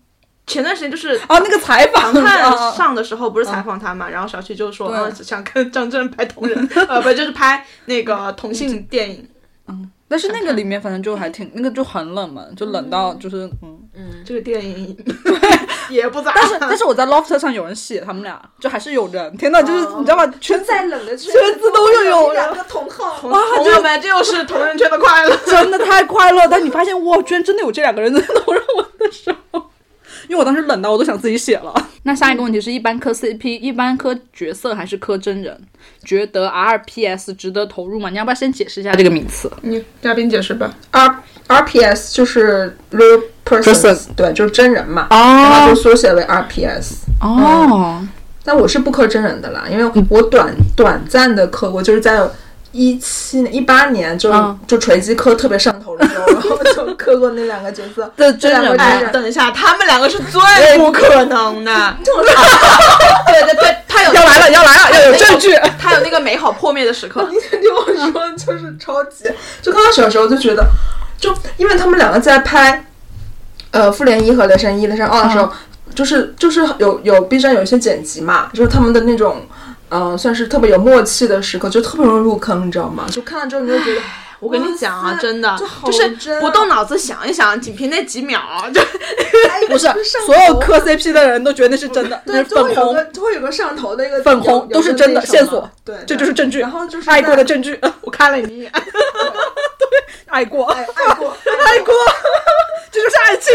前段时间就是哦，那个采访唐啊探上的时候不是采访他嘛，然后小七就说，对。嗯，想跟张震拍同人，呃，不就是拍那个同性电影。嗯。但是那个里面反正就还挺那个就很冷门，就冷到就是嗯。嗯。这个电影 也不咋。但是但是我在 Lofter 上有人写他们俩，就还是有人。天呐，就是你知道吗？圈再冷的圈圈子都有有。两个同号，朋友们，这又是同人圈的快乐。真的太快乐。但你发现哇，居然真的有这两个人在同人文的时候，因为我当时冷到我都想自己写了。那下一个问题是一般磕 CP，一般磕角色还是磕真人？觉得 RPS 值得投入吗？你要不要先解释一下这个名词？你嘉宾解释吧。R RPS 就是 real person，Person 对，就是真人嘛，然后就哦缩写为 RPS。哦，但我是不磕真人的啦，因为我短短暂的磕过，就是在一七年、一八年就、嗯就锤击磕特别上头的时候，然后 就磕过那两个角色。对这两个角色哎，等一下，他们两个是最不可能的。对对对，他有要来了，要来了，要有证据。他有那个美好破灭的时刻。你听我说，就是超级，就刚开始的时候就觉得，就因为他们两个在拍，呃，复联一和雷神一、雷神二的时候，就是就是有有 B 站有一些剪辑嘛，就是他们的那种，呃，算是特别有默契的时刻，就特别容易入坑，你知道吗？就看了之后你就觉得，我跟你讲啊，真的就是不动脑子想一想，仅凭那几秒就 不是所有磕 CP 的人都觉得那是真的，那对，是粉红就会有个，就会有个上头的一个粉红都是真的线索对，这就是证据。然后就是爱过的证据，我看了你一眼。对爱过，爱爱过爱过，这就是爱情。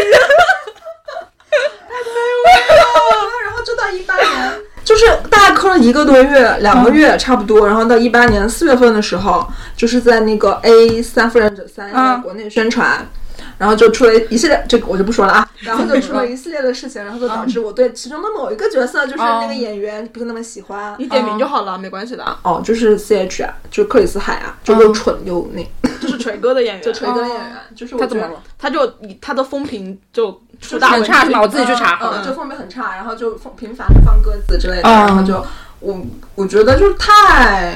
然后就到一八年，就是大概磕了一个多月、两个月差不多，然后到一八年四月份的时候，就是在那个 A 三夫人者三在国内宣传。然后就出了一系列，这个我就不说了啊。然后就出了一系列的事情，然后就导致我对其中的某一个角色，就是那个演员不是那么喜欢。你点名就好了，没关系的。哦，就是 C H 啊，就是克里斯海啊，就又蠢又那，就是锤哥的演员，就锤哥演员，就是我他怎么了？他就他的风评就出大很差是吗？我自己去查。嗯，就风评很差，然后就放频繁的放鸽子之类的，嗯然后就我我觉得就是太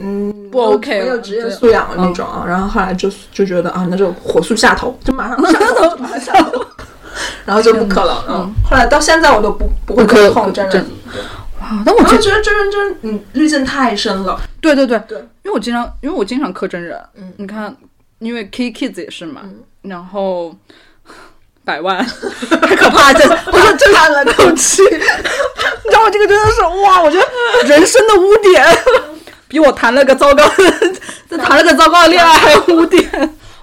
嗯不 OK 没有职业素养的那种啊，然后后来就就觉得啊，那就火速下头，就马上下头，马上下头，然后就不磕了，嗯，后来到现在我都不不会不磕碰真人真，哇，但我我觉得就觉得真人真嗯滤镜太深了，对对对。对，因为我经常因为我经常磕真人，嗯。你看，因为 K Kids 也是嘛，然后百万 太可怕，这 我说真叹了口气，你知道我？这个真的是哇，我觉得人生的污点 比我谈了个糟糕的，谈了个糟糕的恋爱还有污点，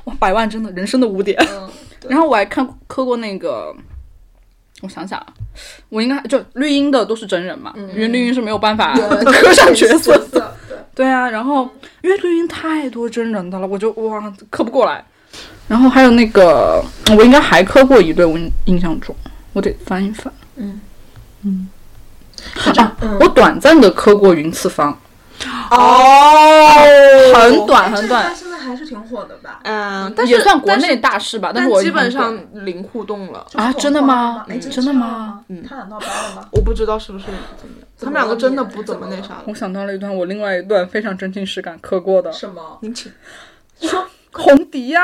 哇，百万真的人生的污点。嗯，然后我还看磕过那个，我想想啊，我应该就绿茵的都是真人嘛，因为绿茵是没有办法磕上角色的。对。对啊，然后因为绿茵太多真人的了，我就哇磕不过来。然后还有那个，我应该还磕过一对，我印印象中，我得翻一翻。嗯嗯啊啊，我短暂的磕过云次方，哦，很短很短，现在还是挺火的吧？嗯，但是也算国内大事吧，但但是我基本上零互动了。啊真的吗哎，真的吗？嗯，他俩闹掰了吗？我不知道是不是他们两个真的不怎么那啥。我想到了一段我另外一段非常真情实感磕过的什么？您请。红迪呀、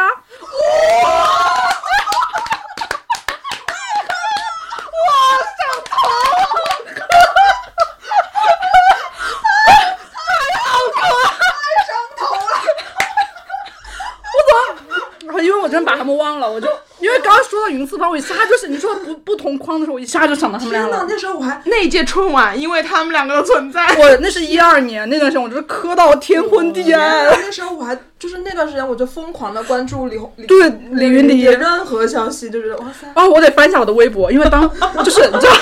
然后因为我真把他们忘了，我就因为刚刚说到云次方，我一下就是你说不不同框的时候，我一下就想到他们俩了。那时候我还那一届春晚，因为他们两个的存在，我那是一二年那段时间，我就是磕到天昏地暗。那时候我还就是那段时间我就疯狂的关注李红李对李云迪任何消息，就觉得哇塞。啊，我得翻一下我的微博，因为当 就是你知道，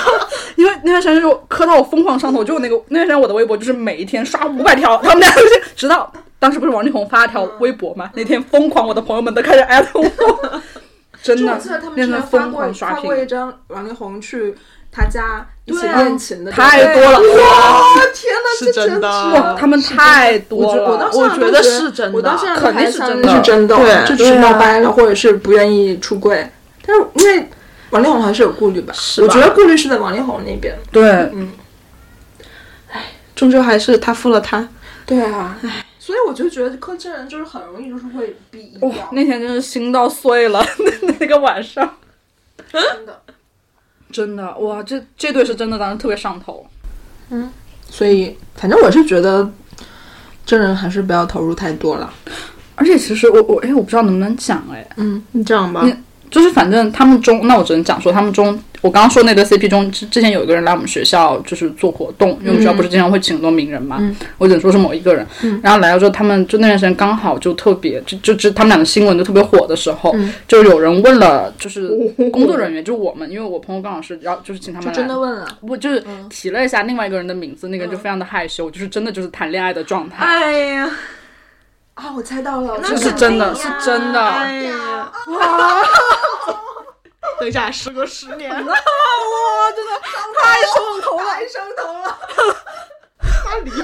因为那段时间就磕到我疯狂上头，就那个那段时间我的微博就是每一天刷五百条，他们俩就是直到当时不是王力宏发了条微博嘛，那天疯狂我的朋友们都开始艾特我，真的就我记得他们之前发变成疯过狂刷屏，发过一张王力宏去他家一起练琴的，太多了。哇！天呐，是这真真的。哇，他们太多了，我觉得是真的。我到现在肯定是真的。是真的，对就只是闹掰了，或者是不愿意出柜。但是因为王力宏还是有顾虑吧，是吧？我觉得顾虑是在王力宏那边。对，嗯，唉终究还是他负了他。对啊，所以我就觉得柯震人就是很容易就是会比哇掉，，那天真是心到碎了，那那个晚上，真的。真的哇，这这对是真的当时特别上头。嗯所以反正我是觉得真人还是不要投入太多了。而且其实我我哎，我不知道能不能讲哎，嗯，你这样吧，你就是反正他们中，那我只能讲说他们中，我刚刚说那对 CP 中，之之前有一个人来我们学校就是做活动，因为我们学校不是经常会请很多名人嘛，我只能说是某一个人，然后来了之后，他们就那段时间刚好就特别，就就就他们俩的新闻就特别火的时候，就有人问了，就是工作人员，就是我们，因为我朋友刚好是要就是请他们来，真的问了，不就是提了一下另外一个人的名字，那个人就非常的害羞，就是真的就是谈恋爱的状态，哎呀，啊，我猜到了，那这是真的，是真的。哎呀，等一下，时隔十年了，哇，真的太上头了！太上头了。他离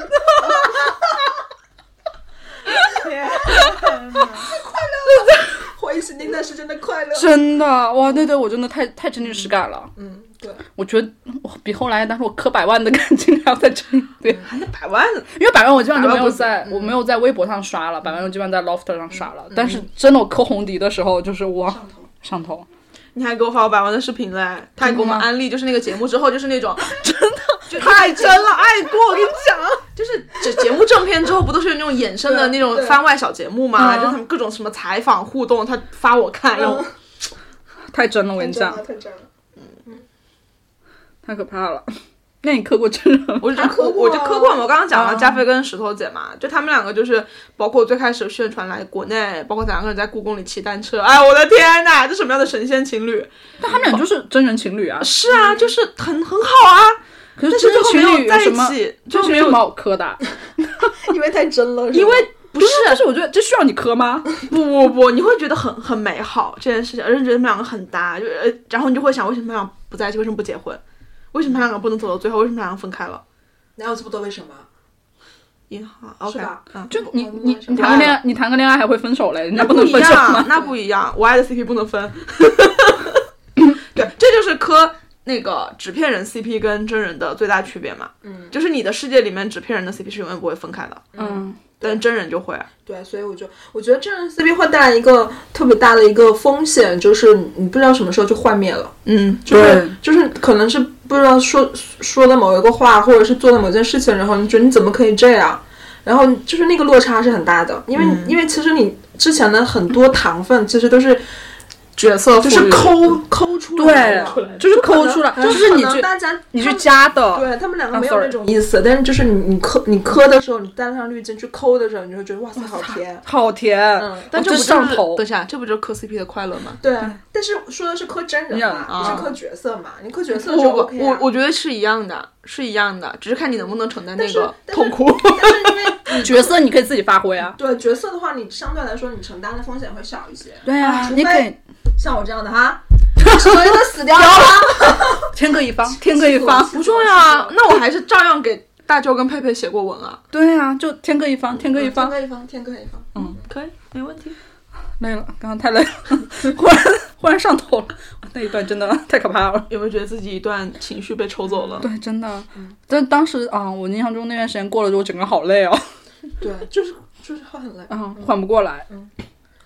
回忆起那段时间的快乐。真的哇，对对，我真的太太真情实感了。嗯，对，我觉得我比后来，但是我磕百万的感情还要再真一点，还得百万，因为百万我基本上就没有在，我没有在微博上刷了，百万我基本上在 Lofter 上刷了。但是真的我磕红迪的时候，就是哇上头，你还给我发过百万的视频嘞，他还给我们安利，就是那个节目之后，就是那种 真的就太真了，爱过我跟你讲。就是这节目正片之后，不都是有那种衍生的那种番外小节目嘛？嗯就他们各种什么采访互动，他发我看，然后 太真了，我跟你讲，太真了。嗯太可怕了。那你磕过真人？我就磕过我就磕过嘛，我刚刚讲了啊加菲跟石头姐嘛，就他们两个就是包括最开始宣传来国内，包括两个人在故宫里骑单车，哎，我的天呐，这什么样的神仙情侣？但他们俩就是真人情侣啊。是啊，就是很很好啊，可是最后没情有在一侣有什么？起，这就没有是什么好磕的啊？因为太真了，因为不是但是我觉得这需要你磕吗？不不不，你会觉得很很美好这件事情，而且觉得他们两个很搭，就呃，然后你就会想，为什么他们俩不在一起？为什么不结婚？为什么他们两个不能走到最后？为什么他们两个分开了？哪有这么多为什么？银行 OK，就你你你谈个恋爱，你谈个恋爱还会分手嘞？人家不能一分手吗，？那不一样，我爱的 CP 不能分。对，这就是磕那个纸片人 CP 跟真人的最大区别嘛。嗯，就是你的世界里面纸片人的 CP 是永远不会分开的，嗯，但真人就会。对，所以我就我觉得真人 CP 会带来一个特别大的一个风险，就是你不知道什么时候就幻灭了，嗯，就是就是可能是不知道说说的某一个话，或者是做的某件事情，然后你觉得你怎么可以这样？然后就是那个落差是很大的，因为、因为其实你之前的很多糖分其实都是角色就是抠抠出来的，对，就是抠出来，就就是你去大家你去加的，对他们两个啊没有那种意思，但是就是你你磕你磕的时候，你带上滤镜去抠的时候，你就会觉得哇塞好甜。好甜，嗯但这这不就是上头等一下，这不就是磕 CP 的快乐吗？对，但是说的是磕真人嘛，啊不是磕角色嘛？你磕角色就我 OK 啊我我觉得是一样的，是一样的，只是看你能不能承担那个痛苦。但是因为 角色你可以自己发挥啊。对角色的话，你相对来说你承担的风险会小一些。对啊，你可以非像我这样的哈，什么人都死掉了。天各一方，天各一方。不重要啊，那我还是照样给大周跟佩佩写过文啊。对啊，就天各一方，天各一方天方。各一方，天各一方。嗯，可以，没问题。累了，刚刚太累了，忽然忽然上头了。那一段真的太可怕了。有没有觉得自己一段情绪被抽走了？对，真的。但当时啊，我印象中那段时间过了之后，整个好累哦，对，就是就是会很累，嗯，缓不过来，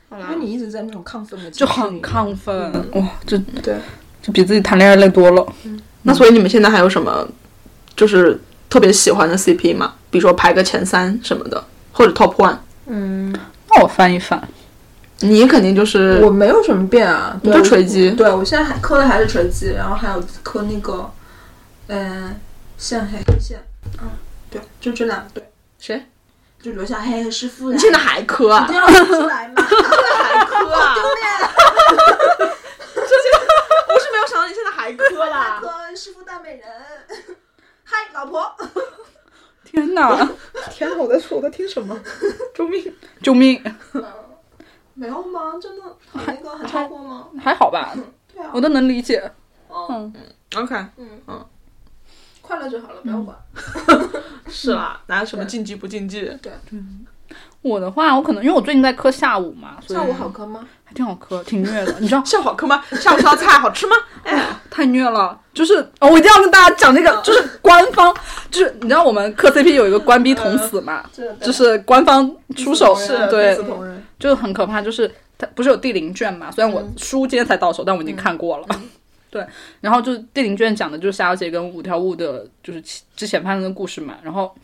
好啦因为你一直在那种亢奋的就很亢奋。哇，这对。就比自己谈恋爱累多了。那所以你们现在还有什么就是特别喜欢的 CP 吗？比如说排个前三什么的，或者 Top One。嗯，那我翻一翻，你肯定就是我没有什么变啊，就锤击对我现在还磕的还是锤击，然后还有磕那个，嗯、线黑黑线，嗯，对，就这两对，谁？就留下黑和师傅。你现在还磕啊一？定要说出来嘛，还磕啊？丢脸。我是没有想到你现在还磕啦。磕师傅大美人，嗨，老婆。天哪！天哪，我在说我在听什么？救命！救命！没有吗？真的很那个很超过吗？还好吧，对啊我，都能理解。嗯，OK，快乐就好了，不要管。是啦，哪有什么禁忌不禁忌？我的话，我可能因为我最近在磕下午嘛，所以下午好磕吗？还挺好磕，挺虐的。你知道 下午好磕吗？下午这道菜好吃吗？哎呀，太虐了，就是、哦、我一定要跟大家讲那个，就是官方，就是你知道我们磕 CP 有一个官逼同死嘛，就是官方出手是对。就是很可怕，就是它不是有第零卷嘛？虽然我书今天才到手，但我已经看过了。对，然后就是电影卷讲的就是夏小姐跟五条悟的，就是之前发生的故事嘛。然后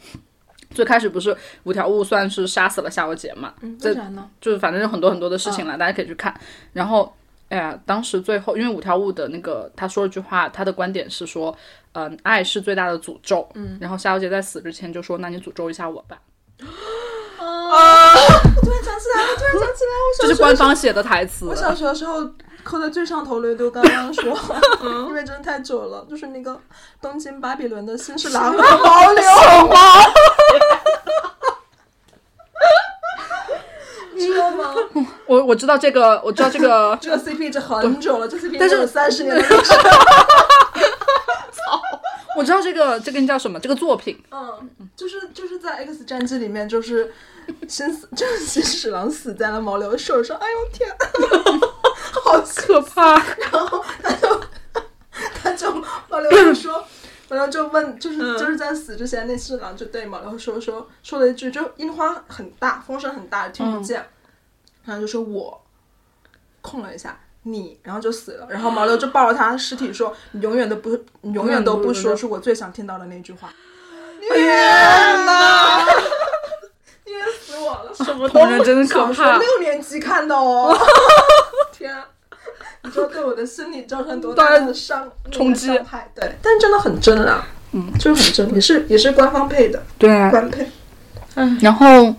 最开始不是五条悟算是杀死了夏小姐嘛？这为啥呢？就是反正有很多很多的事情了，大家可以去看。然后，哎呀，当时最后因为五条悟的那个他说了句话，他的观点是说，嗯、爱是最大的诅咒。嗯，然后夏小姐在死之前就说，那你诅咒一下我吧。啊！突然想起来了，突然想起来，我这是官方写的台词。我小学的时候磕的最上头的就刚刚说，因为真的太久了，就是那个东京巴比伦的新侍郎和毛流。你知道吗？我我知道这个，我知道这个这个 CP 这很久了，这 CP 但是有三十年的历史。我知道这个这个叫什么？这个作品嗯，就是就是在 X 战记里面，就是新死，就是新侍郎死在了毛流的手上。哎呦天，好可怕。然后他就他就毛流就说，毛流就问，就是、就是在死之前，那侍郎就对毛流说说说了一句，就樱花很大，风声很大，听不见，然后就说我空了一下。你，然后就死了，然后毛流就抱着他尸体说：“你永远都不，你永远都不说出我最想听到的那句话。”天哪！虐死我了！什么同人真的可怕。六年级看的哦，天啊！你知道对我的心理造成多大的伤冲击伤害？对，但真的很真啊，嗯，就是很真，也是也是官方配的，对啊，官配。嗯然后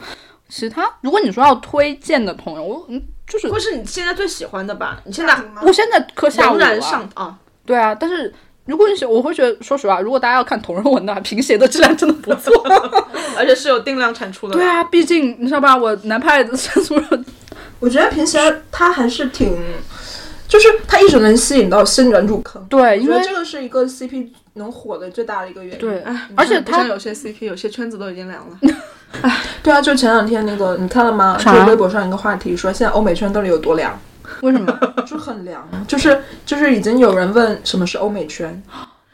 其他，如果你说要推荐的朋友，我嗯就是会是你现在最喜欢的吧？你现在我现在磕下午仍然上啊，对啊，但是如果你喜，我会觉得，说实话，如果大家要看同人文的话，平鞋的质量真的不错。而且是有定量产出的。对啊，毕竟你知道吧，我南派的山猪肉，我觉得平时他还是挺，就是他一直能吸引到新人入坑。对，因为这个是一个 CP 能火的最大的一个原因。对，哎，而且他不像有些 CP，有些圈子都已经凉了。对啊，就前两天那个你看了吗？就啥微博上一个话题说，现在欧美圈到底有多凉？为什么？就很凉，就是就是已经有人问什么是欧美圈，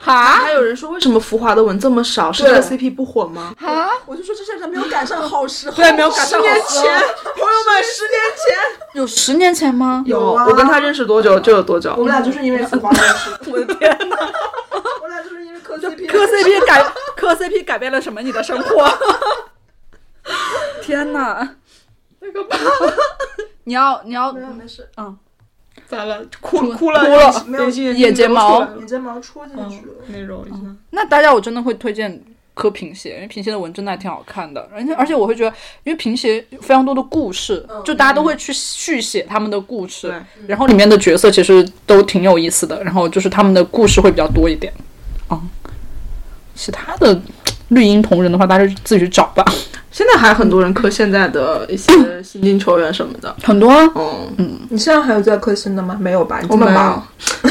哈还有人说，为什么浮华的文这么少？是这个 CP 不火吗？哈，我就说这些人没有赶上好时候，对没有赶上好时候十年前，朋友们，十年前有十年前吗？有啊我跟他认识多久就有多久。我们俩就是因为浮华认识的，我的天哪！我俩就是因为磕 CP，磕 CP 改 磕 CP 改变了什么你的生活？天哪！那个吧，你要你要没有没事，咋了？哭哭了，哭了没有眼睫毛眼睫毛戳进去了。那种。那大家我真的会推荐磕平鞋，因为平鞋的文真的还挺好看的，而且而且我会觉得，因为平鞋非常多的故事，就大家都会去续写他们的故事，对然后里面的角色其实都挺有意思的，然后就是他们的故事会比较多一点，嗯，其他的绿茵同人的话，大家就自己去找吧，现在还很多人磕现在的一些新晋球员什么的。很多啊，嗯，你现在还有在磕新的吗？没有吧？你这我没有么忙？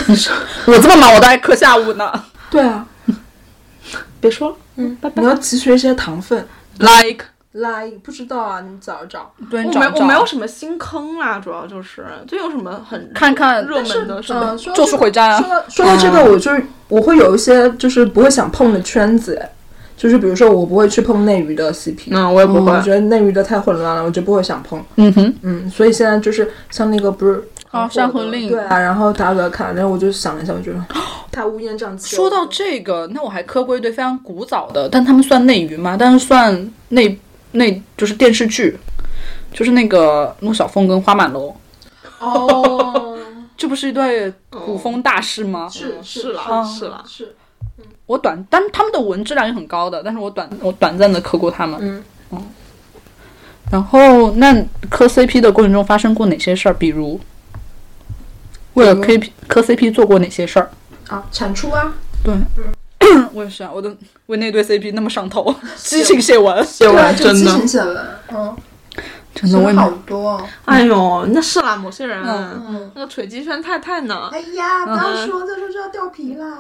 我这么忙我都还磕下午呢 对啊，别说了嗯，拜拜你要汲取一些糖分。，like 来，不知道啊，你找一找。对，我我没有什么新坑啦，主要就是最有什么很看看热门的什么嗯，说咒术回战啊说到说到这个，我就是我会有一些就是不会想碰的圈子，就是比如说我不会去碰内娱的 CP，嗯，我也不会我。觉得内娱的太混乱了，我就不会想碰。嗯哼，嗯，所以现在就是像那个不是很啊山河令对啊，然后大家都在看，然后我就想了一下，我觉得太乌烟瘴气。说到这个，那我还磕过一对非常古早的，但他们算内娱吗？但是算内内就是电视剧，就是那个陆小凤跟花满楼，哦，这不是一对古风大师吗？是是啦哦是啦，是，我短，但他们的文质量也很高的，但是我短我短暂的磕过他们。嗯。然后，那磕 CP 的过程中发生过哪些事儿？比如，为了 KP 磕 CP 做过哪些事儿？啊，产出啊，对，我也是啊，我都为那对 CP 那么上头，激情写文，写完真的。就激情，写文，嗯，真的我也好多哦。哎呦，那是啦，某些人嗯那个锤击圈太太呢，哎呀，不要说，再说就要掉皮了，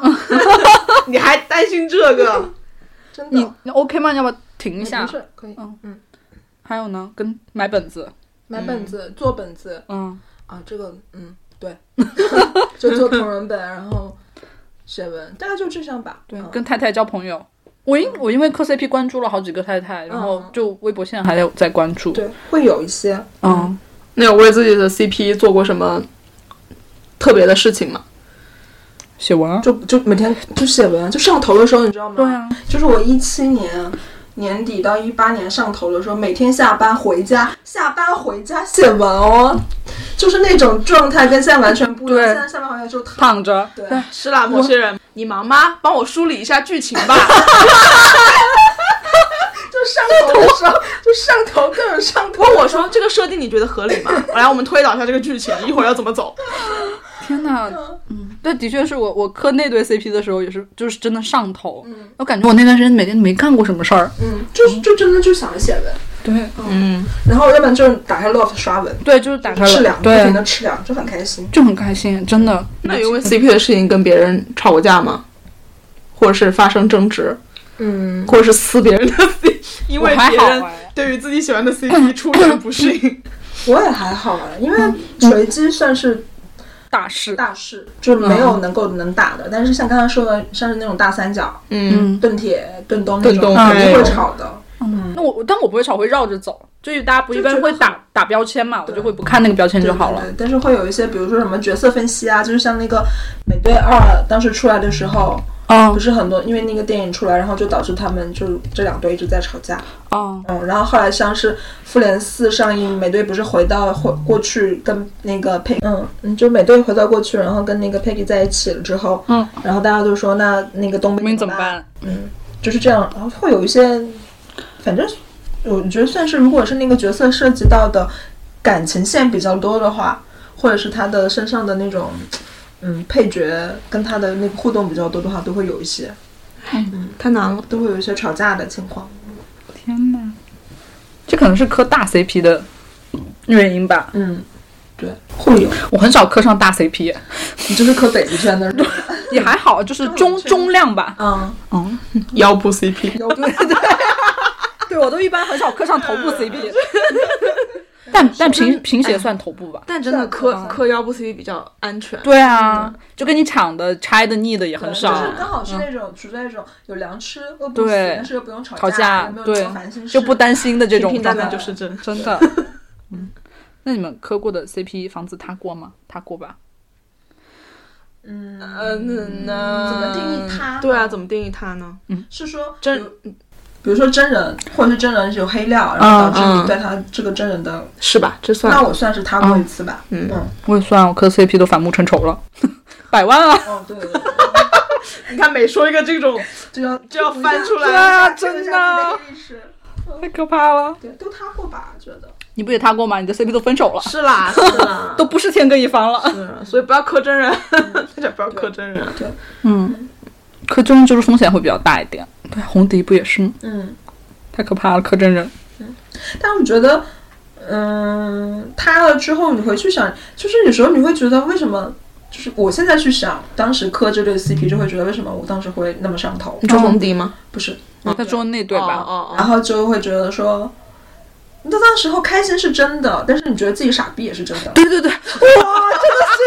你还担心这个？真的。你 OK 吗？要不要停一下没？事，可以。嗯嗯还有呢，跟买本子，买本子，做本子嗯，啊，这个，嗯，对，就做同人本，然后写文，大概就这样吧。对，嗯跟太太交朋友。我因我因为磕 CP 关注了好几个太太，然后嗯就微博现在还有在关注。对会有一些，嗯，那有为自己的 CP 做过什么特别的事情吗？写文啊。就就每天就写文，就上头的时候，你知道吗？对啊，就是我一七年年底到一八年上头的时候，每天下班回家，下班回家写文哦，就是那种状态跟现在完全不一样。现在下班回家就躺，躺着。对，是啦，某些人，你忙吗？帮我梳理一下剧情吧。就上头的时候就上头，各种上头。问我说这个设定你觉得合理吗？来，我们推导一下这个剧情，一会儿要怎么走？天呐，嗯，对，的确是我我磕那对 CP 的时候也是，就是真的上头。嗯我感觉我那段时间每天没干过什么事儿。嗯，就是就真的就想着写文，对嗯，然后要不然就是打开 Loft 刷文，对，就是打开了吃粮，，不停，的吃粮，就很开心。就很开心，真的。那有因为 CP 的事情跟别人吵过架吗？或者是发生争执，嗯，或者是撕别人的 CP，因为别人对于自己喜欢的 CP 出言不逊。我也还好啊，因为锤击算是大事。大事，就是没有能够能打的。但是像刚才说的，像是那种大三角、嗯，嗯，盾铁、盾东那盾东种，肯定哎会吵的。嗯那我但我不会吵，我会绕着走。就是大家不一般会打打标签嘛，我就会不看那个标签就好了。对对对但是会有一些，比如说什么角色分析啊，就是像那个《美队二》当时出来的时候，嗯不是很多，因为那个电影出来，然后就导致他们就这两队一直在吵架。哦，嗯，然后后来像是《复联四》上映，美队不是回到回过去跟那个佩，嗯嗯，就美队回到过去，然后跟那个 Peggy 在一起了之后，嗯，然后大家就说那那个冬兵明怎？么办？嗯，就是这样，然后会有一些，反正我觉得算是，如果是那个角色涉及到的感情线比较多的话，或者是他的身上的那种，嗯，配角跟他的那个互动比较多的话，都会有一些，太难了。都会有一些吵架的情况。天呐，这可能是磕大 CP 的原因吧。嗯，对，会有。我很少磕上大 CP，你就是磕北极圈的是吧？也还好，就是中中量吧。嗯，嗯，腰部 CP，对对我都一般很少磕上头部 CP。但但平平鞋算头部吧？但真的磕啊磕腰部 CP 比较安全。对啊，就跟你抢的、拆的、腻的也很少就是，刚好是那种处在那种有粮吃饿不死，对但是又不用吵吵架没有对那种烦心事，就不担心的这种平平淡淡状态就是真。真的。嗯，那你们磕过的 CP 房子他过吗？他过吧？嗯嗯，那怎么定义他对啊，怎么定义他呢？嗯是说真比如说真人，或者是真人是有黑料，然后导致嗯。你对他这个真人的，是吧？这算。那我算是塌过一次吧。嗯。嗯，我也算，我磕 CP 都反目成仇了，百万啊！哦对对对，你看每说一个这种，就要就要翻出来。对啊真的。太可怕了！对，都塌过吧？觉得。你不也塌过吗？你的 CP 都分手了，是啦，是啦，都不是天各一方了。是，所以不要磕真人，大家不要磕真人。对。嗯，磕真人就是风险会比较大一点。对，红迪不也是吗？嗯，太可怕了，磕真人。但我觉得，嗯，塌了之后你回去想，就是有时候你会觉得为什么？就是我现在去想，当时磕这对 CP 就会觉得为什么我当时会那么上头？你说红迪吗？不是，他说那对吧？哦然后就会觉得说，那到那时候开心是真的，但是你觉得自己傻逼也是真的。对对对，哇，真的是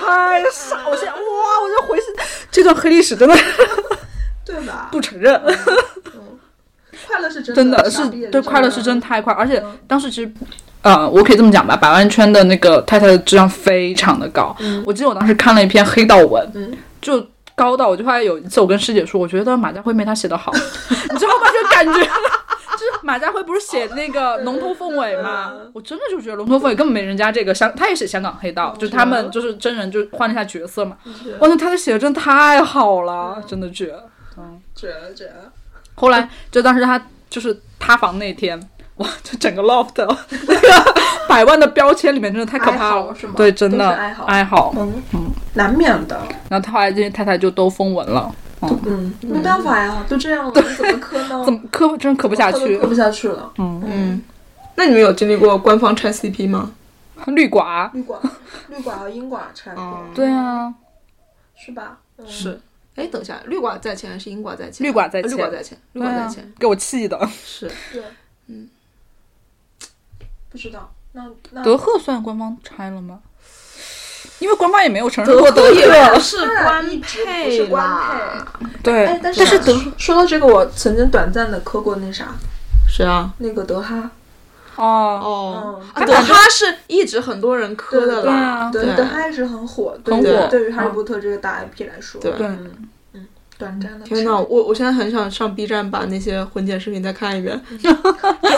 太傻！我现在哇，我就回这段黑历史真的对吧？不承认，快乐是真的真的是对快乐是真的真太快，而且嗯当时其实。呃，我可以这么讲吧，百万圈的那个太太的质量非常的高。嗯我记得我当时看了一篇黑道文，嗯就高到我就后来有一次我跟师姐说，我觉得马家辉没他写的好，你知道吗？就感觉就是马家辉不是写那个《龙头凤尾》吗？我真的就觉得《龙头凤尾》根本没人家这个香，他也写香港黑道，就是他们就是真人就换了一下角色嘛。哇，那他的写的真的太好了，真的绝。嗯绝了绝了！后来就当时他就是塌房那天，哇，就整个 loft 那个百万的标签里面真的太可怕了，是吗？对，真的哀嚎哀嚎。嗯嗯，难免的。然后他后来这些太太就都封文了，嗯，没办法呀，都这样了，你怎么磕呢？怎么磕真磕不下去磕？不下去了。嗯嗯，那你们有经历过官方拆 CP 吗？绿寡，绿寡、绿寡和英寡拆过，对啊，是吧？嗯是。哎，等一下，绿寡在前还是英寡在前？绿寡在前绿寡在前，绿寡在前，给我气的。是对，嗯不知道。那那德赫算官方拆了吗？因为官方也没有承认。过德赫也不。是官配。是官配。对，哎，但但是德说说到这个，我曾经短暂的磕过那啥，谁啊，那个德哈。哦，哦，德哈是一直很多人磕的对啦啊，对，德哈一直很火，对很火。对于哈利波特这个大 IP 来说，对。对嗯嗯，短暂的。天呐，我我现在很想上 B 站把那些婚检视频再看一遍，就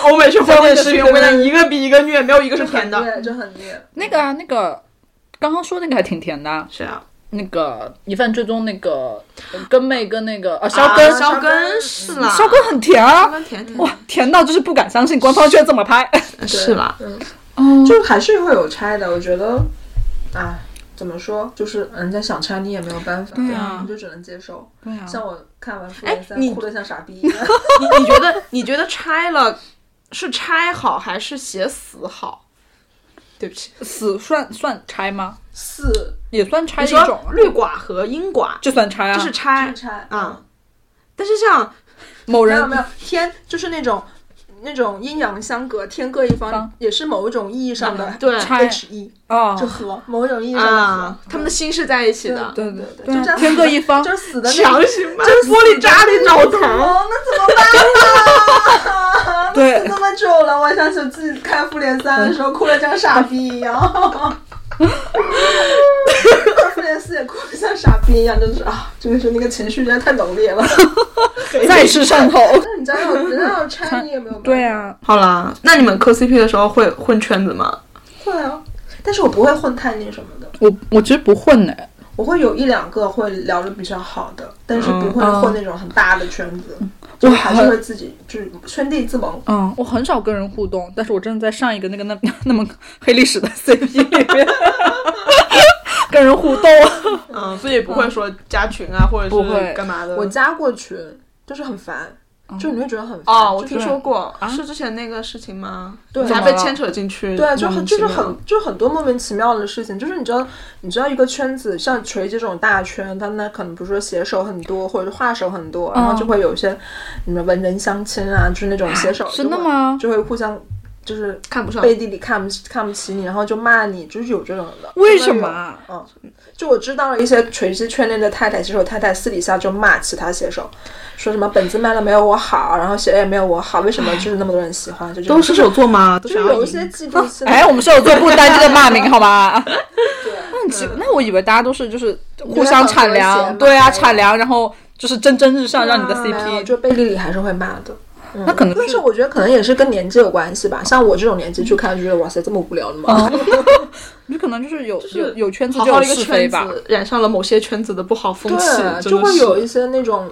欧美圈婚检视频，我跟你讲，一个比一个虐，没有一个是甜的。虐，就很虐。那个啊，那个刚刚说那个还挺甜的，是啊，那个疑犯追踪那个呃根妹跟那个啊肖肖根，肖根是啦，肖根很甜啊，根甜甜。哇，甜到就是不敢相信官方居然这么拍。是啦，嗯，哦，就还是会有拆的，我觉得，哎，怎么说，就是人家想拆你也没有办法，对啊。你就只能接受。对啊，像我看完复联三，你哭的像傻逼一样。你你觉得你觉得拆了是拆好还是写死好？对不起，死算算拆吗？死。也算拆你说一种，绿寡和阴寡这算拆啊，这是拆。拆啊，但是像某人没有没有天，就是那种那种阴阳相隔，天各一方方，也是某一种意义上的对。拆。H 一，哦。就，和某一种意义上的啊和，他们的心是在一起的，对对对啊，就这样。天各一方，就是死的强行把玻璃渣里找疼。哦，那怎么办啊？对都这么久了，我想起我自己看复联三的时候哭的像傻逼一样。复联四也哭的像傻逼一样，就是啊，真的是那个情绪真的太浓烈了。再次上头。那你家要人家要拆，你也没有办法。对啊，好啦，那你们磕 CP 的时候会混圈子吗？会啊，但是我不会混太那什么的，我我其实不混呢，我会有一两个会聊的比较好的，但是不会混那种很大的圈子，就还是会自己就是圈地自萌。嗯，我很少跟人互动，但是我真的在上一个那个那 那么黑历史的 CP 里面 跟人互动。嗯，所以不会说加群啊，或者是干嘛的。我加过群，就是很烦，就你会觉得很烦。哦，我听说过，是之前那个事情吗？对。你还被牵扯进去，对，就很就是很就很多莫名其妙的事情，就是你知道，你知道一个圈子，像锤这种大圈，他那可能比如说写手很多，或者是画手很多，然后就会有一些你们文人相亲啊，就是那种写手真的吗？就会互相就是看不上。背地里看不起看不起你，然后就骂你，就是有这种的。为什么啊？嗯，就我知道了一些垂直圈内的太太，写手太太私底下就骂其他写手，说什么本子卖的没有我好，然后写的也没有我好，为什么就是那么多人喜欢？就都是射手座吗？都就是有一些嫉妒心。哎，我们是有做不单这个骂名好吗？对那很奇，那我以为大家都是就是互相产粮，对啊，产粮，然后就是蒸蒸日上，让你的 CP。就背地里还是会骂的。嗯那可能但是我觉得可能也是跟年纪有关系吧。像我这种年纪去看，就觉得哇塞，这么无聊的吗？你可能就是有有有圈子就有好好的一个是非吧。圈子，染上了某些圈子的不好风气，就会有一些那种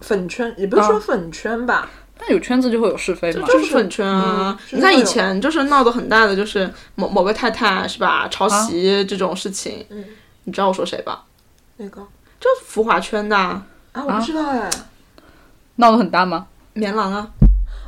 粉圈，也不是说嗯粉圈吧，但有圈子就会有是非嘛。就是粉圈啊！嗯你看以前就是闹得很大的，就是某某个太太是吧，抄袭这种事情，嗯，你知道我说谁吧？那个就浮华圈的啊啊，我不知道哎。闹得很大吗？棉狼啊，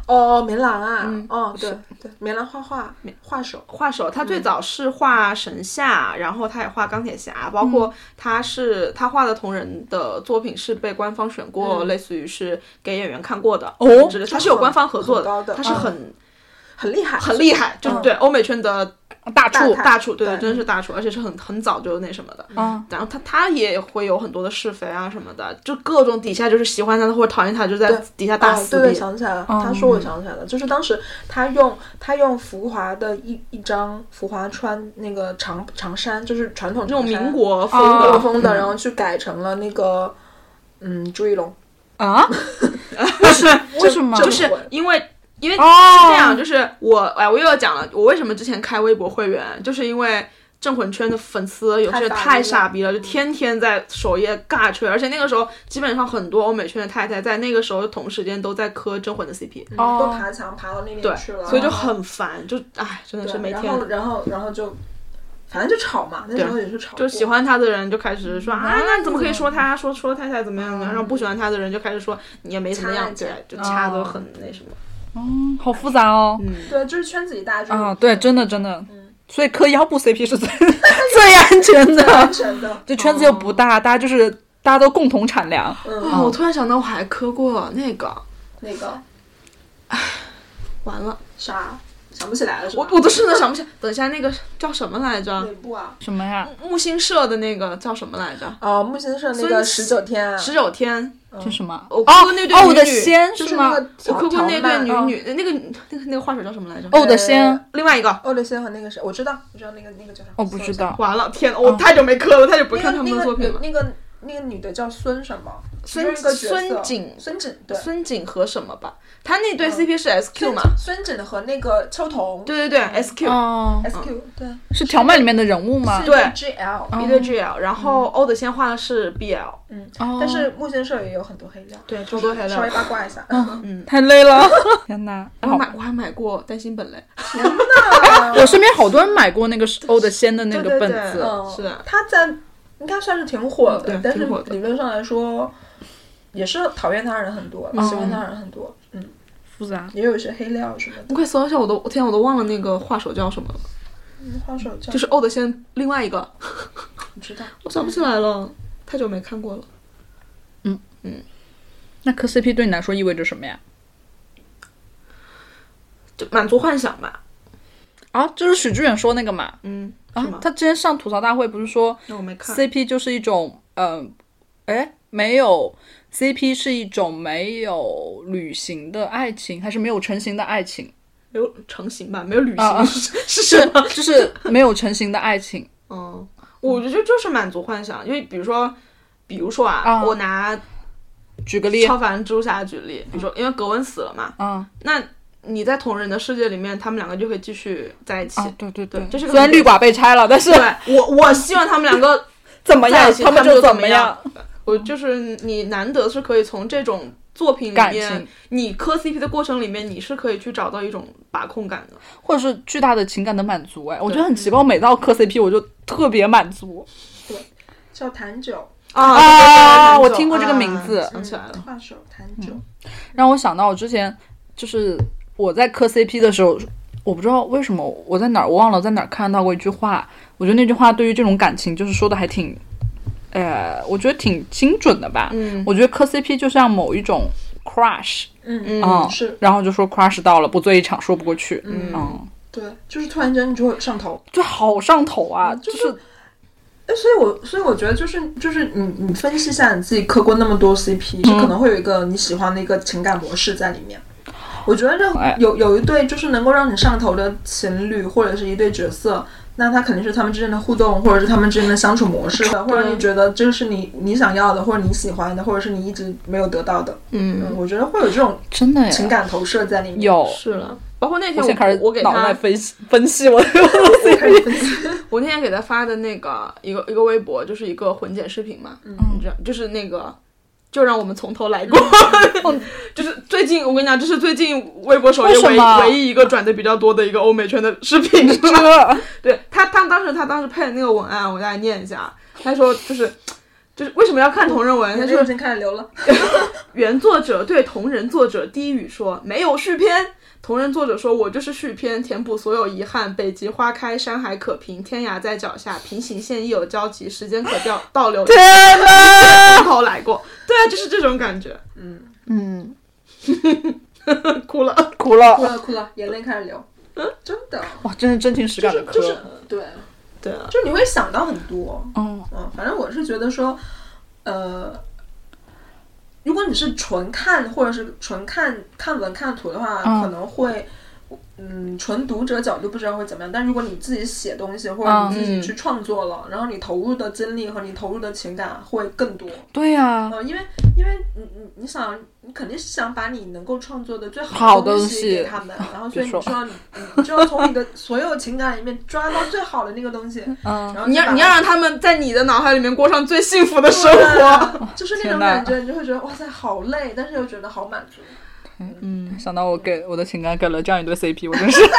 哦，棉狼啊，嗯哦，对对，棉狼画画，画手，画手，他最早是画神夏，然后他也画钢铁侠，包括他是他画的同人的作品是被官方选过，类似于是给演员看过的哦之类的他是有官方合作的他是很很厉害，很厉害，就是嗯对欧美圈的大处太大厨，对，对真的是大厨，而且是很很早就那什么的。嗯，然后他他也会有很多的是非啊什么的，就各种底下就是喜欢他的或者讨厌他，就在底下大哦，对对，想起来了，嗯他说我想起来了，就是当时他用他用浮华的一一张浮华穿那个长长衫，就是传统那种民国风民国的，风的，然后去改成了那个嗯朱一龙，啊？为什么？为什么？就是因为因为是哦这样，就是我哎，我又要讲了，我为什么之前开微博会员，就是因为。镇魂圈的粉丝有些太傻逼了，就天天在首页尬吹，而且那个时候基本上很多欧美圈的太太在那个时候同时间都在磕镇魂的 CP，、哦都爬墙爬到那边，去了，所以就很烦，就哎，真的是每天然后然后然后就反正就吵嘛，那时候也是吵，就喜欢他的人就开始说啊，嗯那怎么可以说他说说太太怎么样怎么样，然后不喜欢他的人就开始说你也没怎么样，对，就掐得很那什么。嗯，好复杂哦。嗯，对，就是圈子里大家就啊，对，真的真的。所以磕腰部 CP 是最最安全的安，全的，这圈子又不大，大家就是大家都共同产粮。哦，嗯，我突然想到我还磕过那个，那个完了，啥想不起来了我？我都真的想不起来。等一下，那个叫什么来着？哪部啊？什么呀？木星社的那个叫什么来着？哦，木星社那个十九天啊，十九天。这什么？我磕过那对哦，女我的女仙吗？就是那个我磕过那对女女。那个那个那个画手叫什么来着？哦，我的仙，另外一个。欧的仙和那个谁，我知道，我知道那个那个叫啥？我不知道。完了，天呐，我太久没磕了，太久不看他们个那个的作品了。那个那个女的叫孙什么？孙孙锦孙锦对。孙锦和什么吧？他那对 CP 是 SQ 嘛？孙锦和那个秋桐，对对对，SQ 哦，，SQ 对，是条漫里面的人物吗？对，GL，一对 GL，然后欧的先画的是 BL，嗯，哦。但是木先社也有很多黑料，对，超多黑料。稍微料。八卦一下。嗯，太累了，天哪！我买我还买过单行本嘞，我身边好多人买过那个欧的先的那个对对对。本子，嗯，是的。他在应该算是挺火的，对但是理论上来说，也是讨厌他人很多，喜欢他人很多，嗯，复杂。也有一些黑料什么的。你快搜一下，我都天啊，我都忘了那个画手叫什么了，嗯，花手叫就是欧的先另外一个，不知道，我想不起来了，太久没看过了。嗯嗯那磕 CP 对你来说意味着什么呀？就满足幻想吧，啊，就是许志远说那个嘛。嗯？啊他之前上吐槽大会不是说那我没看。CP 就是一种，嗯、哎，没有 CP 是一种没有旅行的爱情，还是没有成型的爱情？没有成型吧，没有旅行、是 是？就是没有成型的爱情。嗯，我觉得就是满足幻想，因为比如说，比如说啊，啊我拿举个例，超凡蜘蛛侠举例，比如说因为格温死了嘛，嗯那你在同人的世界里面，他们两个就会继续在一起。啊，对对对，这是虽然绿寡被拆了，但是我，我希望他们两个 怎么样他们就就怎么么样样。。我就是你难得是可以从这种作品里面，你磕 CP 的过程里面，你是可以去找到一种把控感的。或者是巨大的情感的满足，哎，我觉得很奇怪。我每到磕 CP，我就特别满足。对叫谭九，啊啊我听过这个名字想起来了。画手谭九，让我想到我之前就是我在磕 CP 的时候，我不知道为什么我在哪儿我忘了在哪儿看到过一句话，我觉得那句话对于这种感情就是说的还挺，呃，我觉得挺精准的吧。嗯我觉得磕 CP 就像某一种 crush，嗯嗯，是然后就说 crush 到了，不醉一场说不过去，嗯嗯，对，就是突然间你就会上头。就好上头啊，就就是是哎，所以我所以我觉得就是就是你你分析一下你自己磕过那么多 CP，、就可能会有一个你喜欢的一个情感模式在里面。我觉得任哎有有一对就是能够让你上头的情侣或者是一对角色，那他肯定是他们之间的互动，或者是他们之间的相处模式，或者你觉得这个是你你想要的，或者你喜欢的，或者是你一直没有得到的。嗯，嗯，我觉得会有这种真的情。感投射在里面。有，是了。包括那天我开始我给脑袋他，分析 分析我的我开始分析。我那天给他发的那个一个一个微博，就是一个混剪视频嘛，嗯你知道，就是那个。就让我们从头来过，就是最近我跟你讲，这是最近微博首页唯为什么唯一一个转的比较多的一个欧美圈的视频。这对他，他当时他当时配的那个文案，我给大家念一下。他说就是就是为什么要看同人文？他说眼泪已经开始流了。原作者对同人作者低语说没有续篇。同人作者说：“我就是续篇，填补所有遗憾。北极花开，山海可平，天涯在脚下，平行线亦有交集，时间可调倒流，天哪！从头来过。”对啊，就是这种感觉。嗯嗯，哭了。哭了哭了，哭了，眼泪开始流。嗯真的，哇，真是真情实感的磕就是，对，对啊，就你会想到很多。嗯嗯，反正我是觉得说，呃，如果你是纯看或者是纯看看文看图的话，嗯。可能会嗯，纯读者角度不知道会怎么样，但如果你自己写东西，或者你自己去创作了，然后你投入的精力和你投入的情感会更多。对呀、呃，因为因为你你你想，你肯定是想把你能够创作的最好好的的东西西给他们，然后所以你就要你你就要从你的所有情感里面抓到最好的那个东西，嗯，然后你要你要让他们在你的脑海里面过上最幸福的生对活。就是那种感觉，你就会觉得哇塞，好累，但是又觉得好满足。嗯，想到我给我的情感给了这样一对 CP，我真是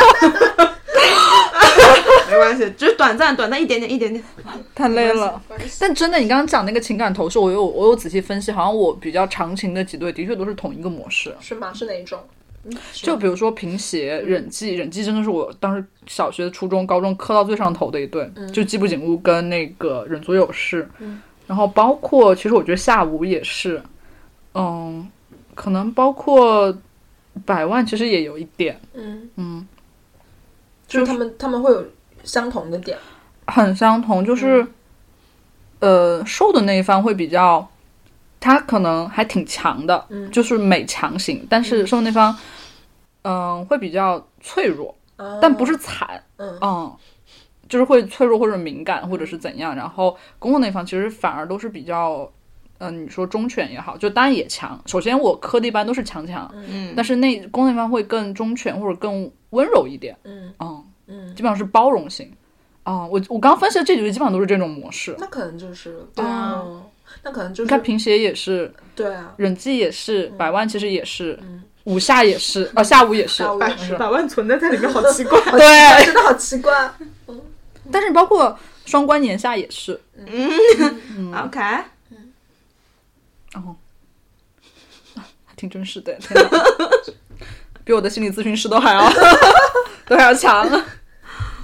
没关系，只是短暂，短暂一点点，一点点。太累了。但真的，你刚刚讲那个情感投射，我有我有仔细分析，好像我比较长情的几对，的确都是同一个模式。是吗？是哪一种？嗯就比如说平邪、忍记，忍记真的是我当时小学、初中、高中磕到最上头的一对，就季部景屋跟那个忍足有事。然后包括其实我觉得下午也是，嗯，可能包括百万其实也有一点，嗯嗯，就是他们他们会有相同的点。很相同，就是、呃瘦的那一方会比较。他可能还挺强的，嗯就是美强型，但是受那方，嗯、会比较脆弱，但不是惨，嗯嗯，就是会脆弱或者敏感或者是怎样。然后公公那方其实反而都是比较，嗯、你说忠犬也好，就当然也强。首先我磕的一般都是强强，嗯但是那公那方会更忠犬或者更温柔一点，嗯嗯，嗯，基本上是包容型。啊、我我刚分析的这几位基本上都是这种模式。那可能就是对啊哦那可能就是你看平邪也是，对啊，忍纪也是，百万其实也是，嗯五下也是，啊，下午也是，百下午也是百万存在在里面，好奇怪。对，真的好奇怪。但是包括双关年下也是，嗯 OK，哦，还 挺真实的，天哪比我的心理咨询师都还要 都还要强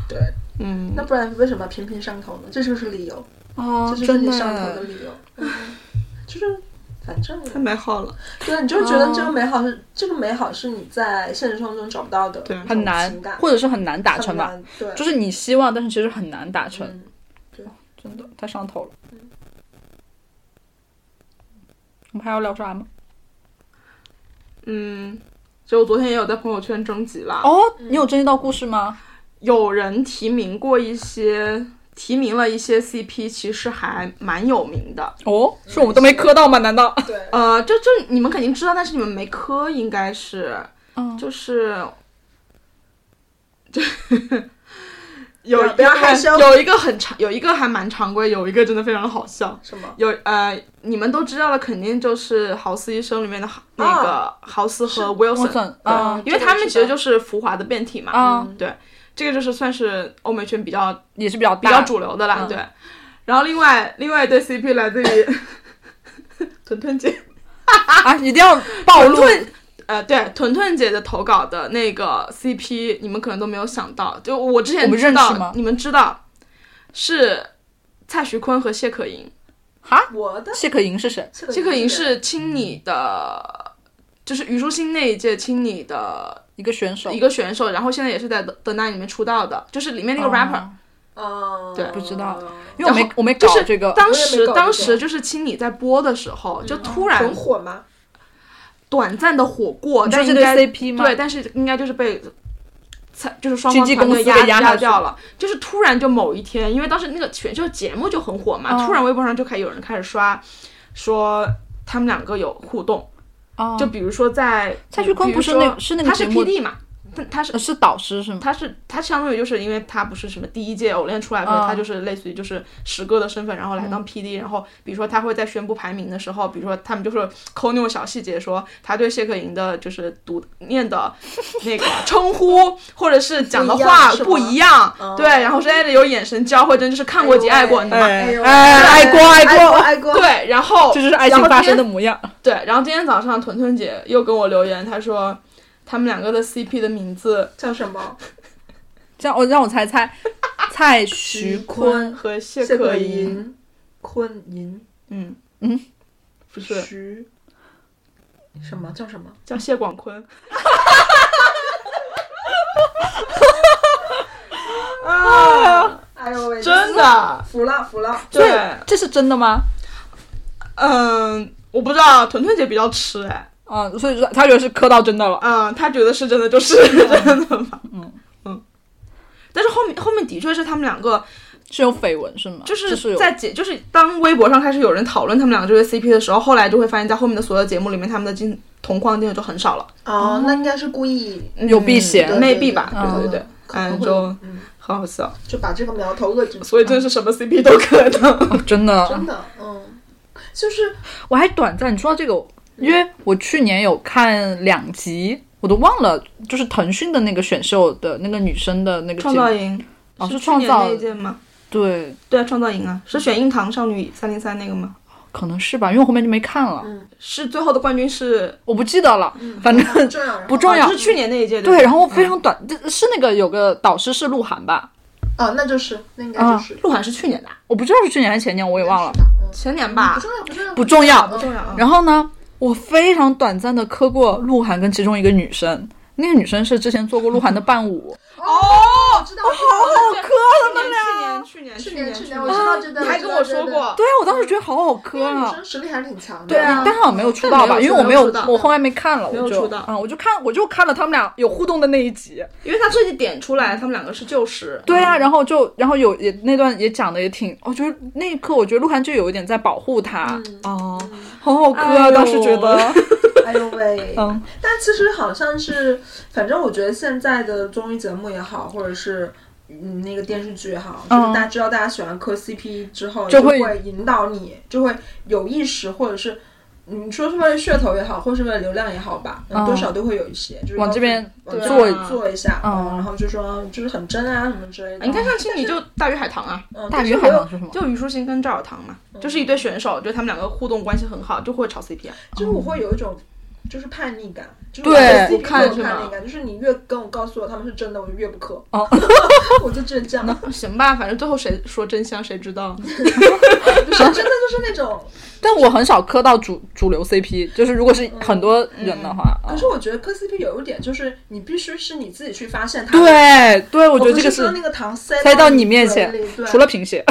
对，嗯，那不然为什么频频上头呢？这就是理由，哦这就是你上头的理由。嗯就是反正太美好了。对啊，你就觉得这个美好是、这个美好是你在现实生活中找不到的，对很难，或者是很难达成吧，对，就是你希望，但是其实很难达成，嗯真的太上头了。我们还要聊啥吗？嗯，就我昨天也有在朋友圈征集啦，哦，你有征集到故事吗？有人提名过一些，提名了一些 CP，其实还蛮有名的。哦，是我们都没磕到吗？难道？对，呃，这这你们肯定知道，但是你们没磕，应该是，嗯就是，就有不要害羞有一个很常，有一个还蛮常规，有一个真的非常的好笑。什么？有呃，你们都知道的，肯定就是《豪斯医生》里面的那个豪斯和 Wilson，、因为他们其实就是浮华的变体嘛。啊嗯对，这个就是算是欧美圈比较也是比较比较主流的啦。嗯对，然后另外另外一对 CP 来自于 屯屯姐，啊，一定要暴露。屯呃，对，屯屯姐的投稿的那个 CP，你们可能都没有想到，就我之前知道认识吗你们知道是蔡徐坤和谢可寅。哈，我的谢可寅是谁？谢可寅是青你的，就是虞书欣那一届青你的一个选手，一个选手，然后现在也是在 The The Nine 里面出道的，就是里面那个 rapper。哦哦，对不知道因为我没我没就是搞这个，当时当搞这个时就是青你在播的时候，就突然很火吗？短暂的火过，但应该 CP 吗？对，但是应该就是被。才就是双方团队压给压掉了，就是突然就某一天，因为当时那个选秀节目就很火嘛，嗯突然微博上就开始有人开始刷，说他们两个有互动，哦，就比如说在蔡徐坤不是那是那个他是 PD 嘛，他他是呃是导师是吗？他是他相当于就是因为他不是什么第一届偶练出来的，嗯他就是类似于就是十哥的身份，然后来当 PD，、然后比如说他会在宣布排名的时候，比如说他们就是抠那种小细节，说他对谢可寅的就是读念的那个称呼或者是讲的话不不一样，哦对，然后是哎有眼神交汇，真就是看过即爱过，你懂吗？哎呦哎，爱过爱爱过，爱过，对，然后这就是爱情发生的模样。对，然后今天早上屯屯姐又跟我留言，她说他们两个的 CP 的名字。叫什么？叫我让我猜猜，蔡徐坤。和谢谢可寅，寅，坤寅，嗯。嗯，不是。徐，什么？叫什么？叫谢广坤。啊，哎呦喂，真的，服了服了，对，这是真的吗？嗯，我不知道，屯屯姐比较吃哎，啊，所以说他觉得是磕到真的了。嗯，他觉得是真的，就是真的嘛。嗯嗯。但是后面后面的确是他们两个是有绯闻是吗？就是在解，就是当微博上开始有人讨论他们两个这对 CP 的时候，后来就会发现，在后面的所有节目里面，他们的镜同框镜头就很少了。哦，那应该是故意有避嫌，maybe 吧？对对对，嗯，就很好笑，就把这个苗头遏制。所以真是什么 CP 都可能，真的真的，嗯，就是我还短暂，你说到这个，因为我去年有看两集，我都忘了，就是腾讯的那个选秀的那个女生的那个创造营，哦，是创造那一届吗？对对啊，创造营啊，是选硬糖少女三零三那个吗？可能是吧，因为我后面就没看了。嗯，是最后的冠军是我不记得了，反正不重要。是去年那一届对，然后非常短，是那个有个导师是鹿晗吧？哦，那就是那应该就是鹿晗是去年的，我不知道是去年还是前年，我也忘了。前年吧，不重要，不重要，不重要，不重要。然后呢，我非常短暂的磕过鹿晗跟其中一个女生。那个女生是之前做过鹿晗的伴舞哦，知道，好好磕他们俩。去年，去年，去年，我知道，知道，你还跟我说过。对啊，我当时觉得好好磕啊。女生实力还是挺强的。对啊，但好像没有出道吧？因为我没有，我后来没看了，我就出道。嗯，我就看，我就看了他们俩有互动的那一集，因为他这集点出来，他们两个是旧识。对啊，然后就，然后有也那段也讲的也挺，我觉得那一刻，我觉得鹿晗就有一点在保护他。哦，好好磕啊！当时觉得。哎呦喂！嗯，但其实好像是，反正我觉得现在的综艺节目也好，或者是嗯那个电视剧也好，就是大家知道大家喜欢磕 CP 之后，就会引导你，就会有意识，或者是你说是为了噱头也好，或是为了流量也好吧，多少都会有一些，就是往这边做做一下，嗯，然后就说就是很真啊什么之类的。你看上期你就大鱼海棠啊，大鱼海棠是什么？就虞书欣跟赵尔棠嘛，就是一对选手，就他们两个互动关系很好，就会炒 CP 啊。就是我会有一种。就是叛逆感，对，我看是叛逆感，就是你越跟我告诉我他们是真的，我就越不磕。哦，我就倔强。行吧，反正最后谁说真相谁知道。就是真的就是那种，但我很少磕到主主流 CP，就是如果是很多人的话。可是我觉得磕 CP 有一点就是你必须是你自己去发现它。对对，我觉得这个是那个糖塞塞到你面前，除了贫血，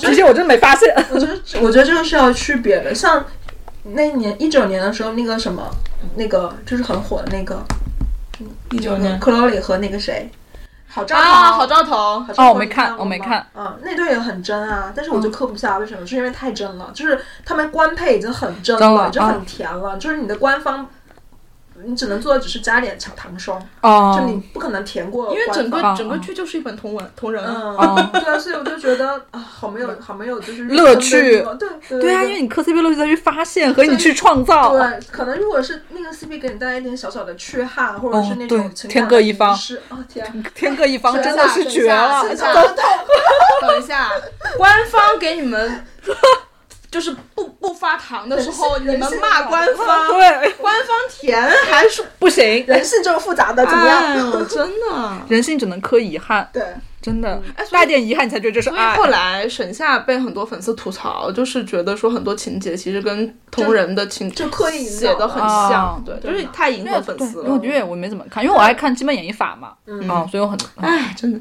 贫血我真没发现。我觉得我觉得这个是要区别的，像。那年一九年的时候，那个什么，那个就是很火的那个，一九年，克罗里和那个谁，好兆头，好兆头，哦，我没看，我没看，嗯，那对也很真啊，但是我就磕不下，为什么？是因为太真了，就是他们官配已经很真了，就很甜了，就是你的官方。你只能做的只是加点小糖霜，就你不可能填过，因为整个整个剧就是一本同文同人，嗯，对啊，所以我就觉得啊，好没有好没有就是乐趣，对对啊，因为你磕 CP 乐趣在于发现和你去创造，对，可能如果是那个 CP 给你带来一点小小的缺憾，或者是那种天各一方，是啊天，天各一方真的是绝了，等一下，官方给你们。就是不不发糖的时候，你们骂官方，对，官方甜还是不行，人性这么复杂的，怎么样？真的，人性只能磕遗憾。对。真的，带点遗憾你才觉得这是爱。后来沈夏被很多粉丝吐槽，就是觉得说很多情节其实跟同人的情就刻意写的很像，对，就是太迎合粉丝了。因为我没怎么看，因为我爱看《基本演绎法》嘛，啊，所以我很哎，真的，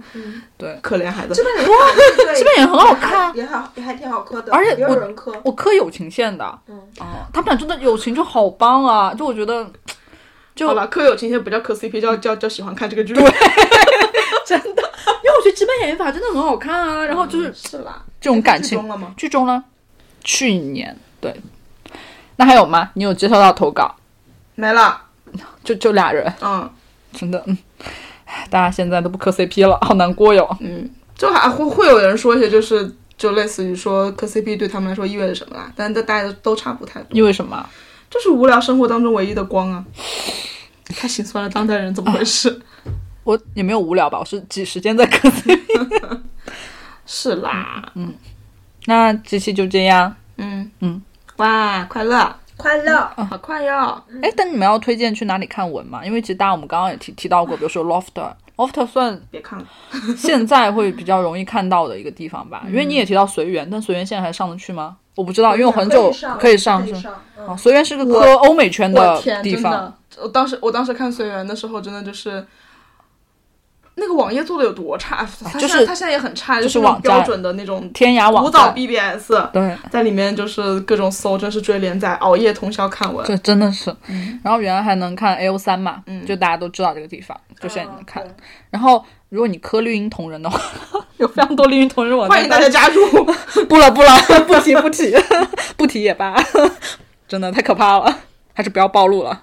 对，可怜孩子。基本演哇，基本演很好看，也好，也还挺好磕的。而且我我磕友情线的，嗯，啊，他们俩真的友情就好棒啊！就我觉得，就好了，磕友情线不叫磕 CP，叫叫叫喜欢看这个剧。对，真的。因为我觉得《基本演绎法》真的很好看啊，然后就是是啦，这种感情剧中了吗？剧中了，去年对。那还有吗？你有接收到投稿？没了，就就俩人。嗯，真的，嗯，大家现在都不磕 CP 了，好难过哟。嗯，就还会会有人说一些，就是就类似于说磕 CP 对他们来说意味着什么啦？但大家都差不太多。意味什么？就是无聊生活当中唯一的光啊！太心酸了，当代人怎么回事？我也没有无聊吧，我是挤时间在磕。是啦，嗯，那这期就这样，嗯嗯，哇，快乐，快乐，嗯好快哟！哎，但你们要推荐去哪里看文嘛？因为其实大家我们刚刚也提提到过，比如说 Lofter。Ofter 算别看了，现在会比较容易看到的一个地方吧。因为你也提到随缘，但随缘现在还上得去吗？我不知道，因为我很久可以上是啊，随缘是个磕欧美圈的地方。我当时我当时看随缘的时候，真的就是。那个网页做的有多差？它就是现在它现在也很差，就是网标准的那种天涯网古早站，BBS，对，在里面就是各种搜，真是追连载，熬夜通宵看完。这真的是。嗯然后原来还能看 A O 三嘛，就大家都知道这个地方，就现在能看。对然后如果你磕绿茵同人的话，有非常多绿茵同人网站，欢迎大家加入。不 了不了，不提 不提，不提也罢，真的太可怕了，还是不要暴露了。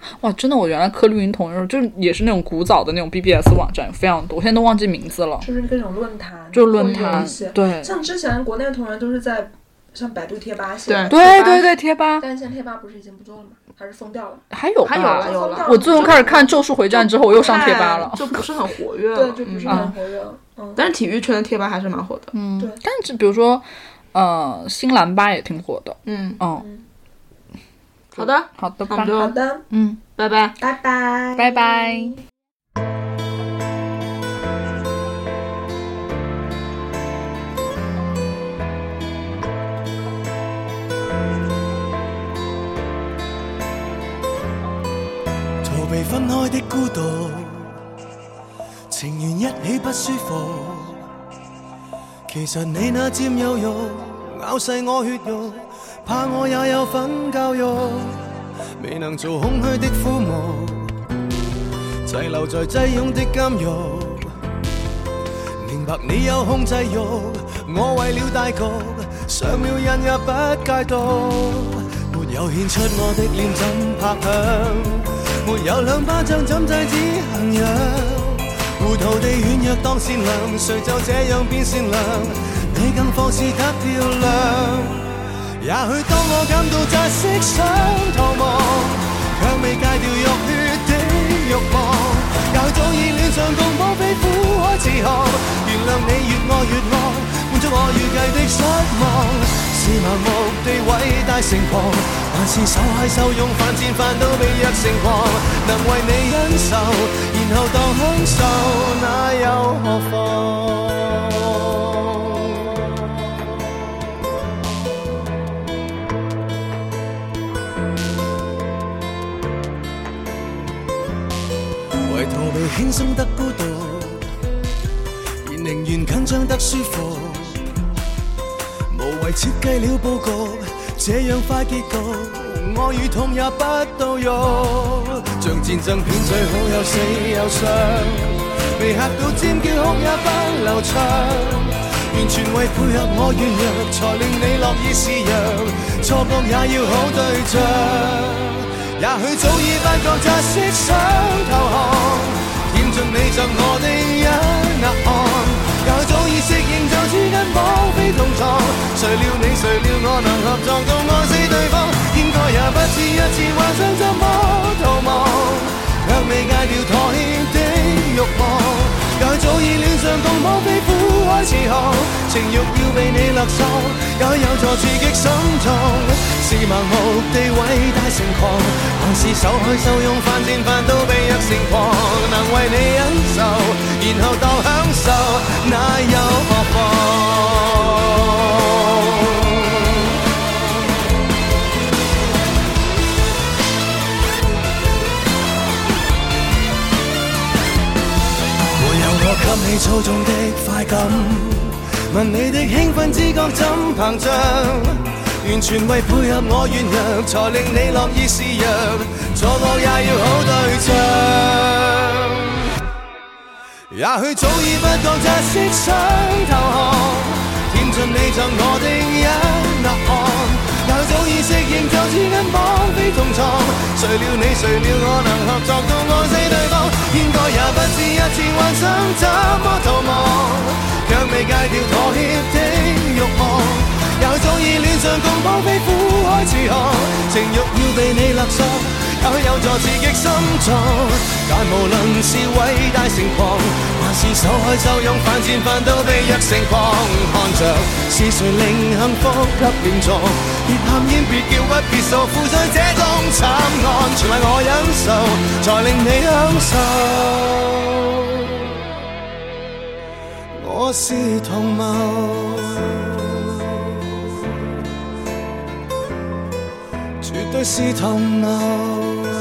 嗯，哇，真的，我原来磕绿茵同人就是也是那种古早的那种 BBS 网站，非常多，我现在都忘记名字了，就是各种论坛，就是论坛，对像之前国内的同人都是在像百度贴吧写的，对对对对，贴吧但是现在贴吧不是已经不做了吗？还是封掉了？还有还有了有了我自从开始看《咒术回战》之后，我又上贴吧了。就不是很活跃 了。对，就不是嗯很活跃了。嗯，但是体育圈的贴吧还是蛮火的。嗯对，但是比如说，呃，新兰吧也挺火的。嗯，嗯，好的，好的吧。那我们，就好的，嗯，拜拜。拜拜，拜拜。逃避分開的孤獨，情願一起不舒服。其實你那佔有欲咬細我血肉，怕我也有份教育，未能做空虛的枯木，滞留在擠擁的監獄。明白你有控制欲，我為了大局，上了瘾也不戒毒。沒有獻出我的脸怎拍響？沒有兩巴掌怎制止行藥？糊塗地軟弱當善良，誰就這樣變善良？你更放肆得漂亮。也許當我感到窒息想逃亡，卻未戒掉浴血的欲望。也許早已戀上共綁飛苦海自航，原諒你越愛越惡，滿足我預計的失望。是盲目地偉大成狂，還是手牽手用犯賤犯到被虐成狂？能為你忍受，然後當享受，那又何妨？輕鬆得孤獨，而寧願緊張得舒服。無謂設計了布局，這樣快結局，愛與痛也不到肉。像戰爭片最好有死有傷，被嚇到尖叫哭也不流暢，完全為配合我软弱，才令你樂意示弱，錯覺也要好對象。也許早已發覺窒息想投降，你赠我的一额汗。也许早已适应就似跟绑匪同床，谁料你谁料我能合作到爱死对方，应该也不止一次幻想怎么逃亡，却未戒掉妥协的欲望。也许早已恋上共绑匪苦海似航，情欲要被你勒索，也有助刺激心痛。是盲目地伟大成狂，还是手开手用犯贱犯到被虐成狂？能为你忍受，然后当享受，那又何妨？给你操纵的快感，問你的興奮知觉怎膨胀？完全為配合我軟弱，才令你樂意示弱，錯惡也要好對象。也許早已不覺窒息想投降，填盡你赠我的一。早已适应就似跟綁非同床，谁料你谁料我能合作到爱死对方，应该也不止一次幻想怎么逃亡，却未戒掉妥协的欲望。也许早已恋上共绑匪苦海似航，情欲要被你勒索，也許有助刺激心脏。但无论是伟大成狂，还是受害受用犯贱犯到被虐成狂，看着是谁令幸福給連坐，別喊冤别叫屈別訴，負罪這種慘案，全為我忍受，才令你享受。我是同谋。绝对是同谋。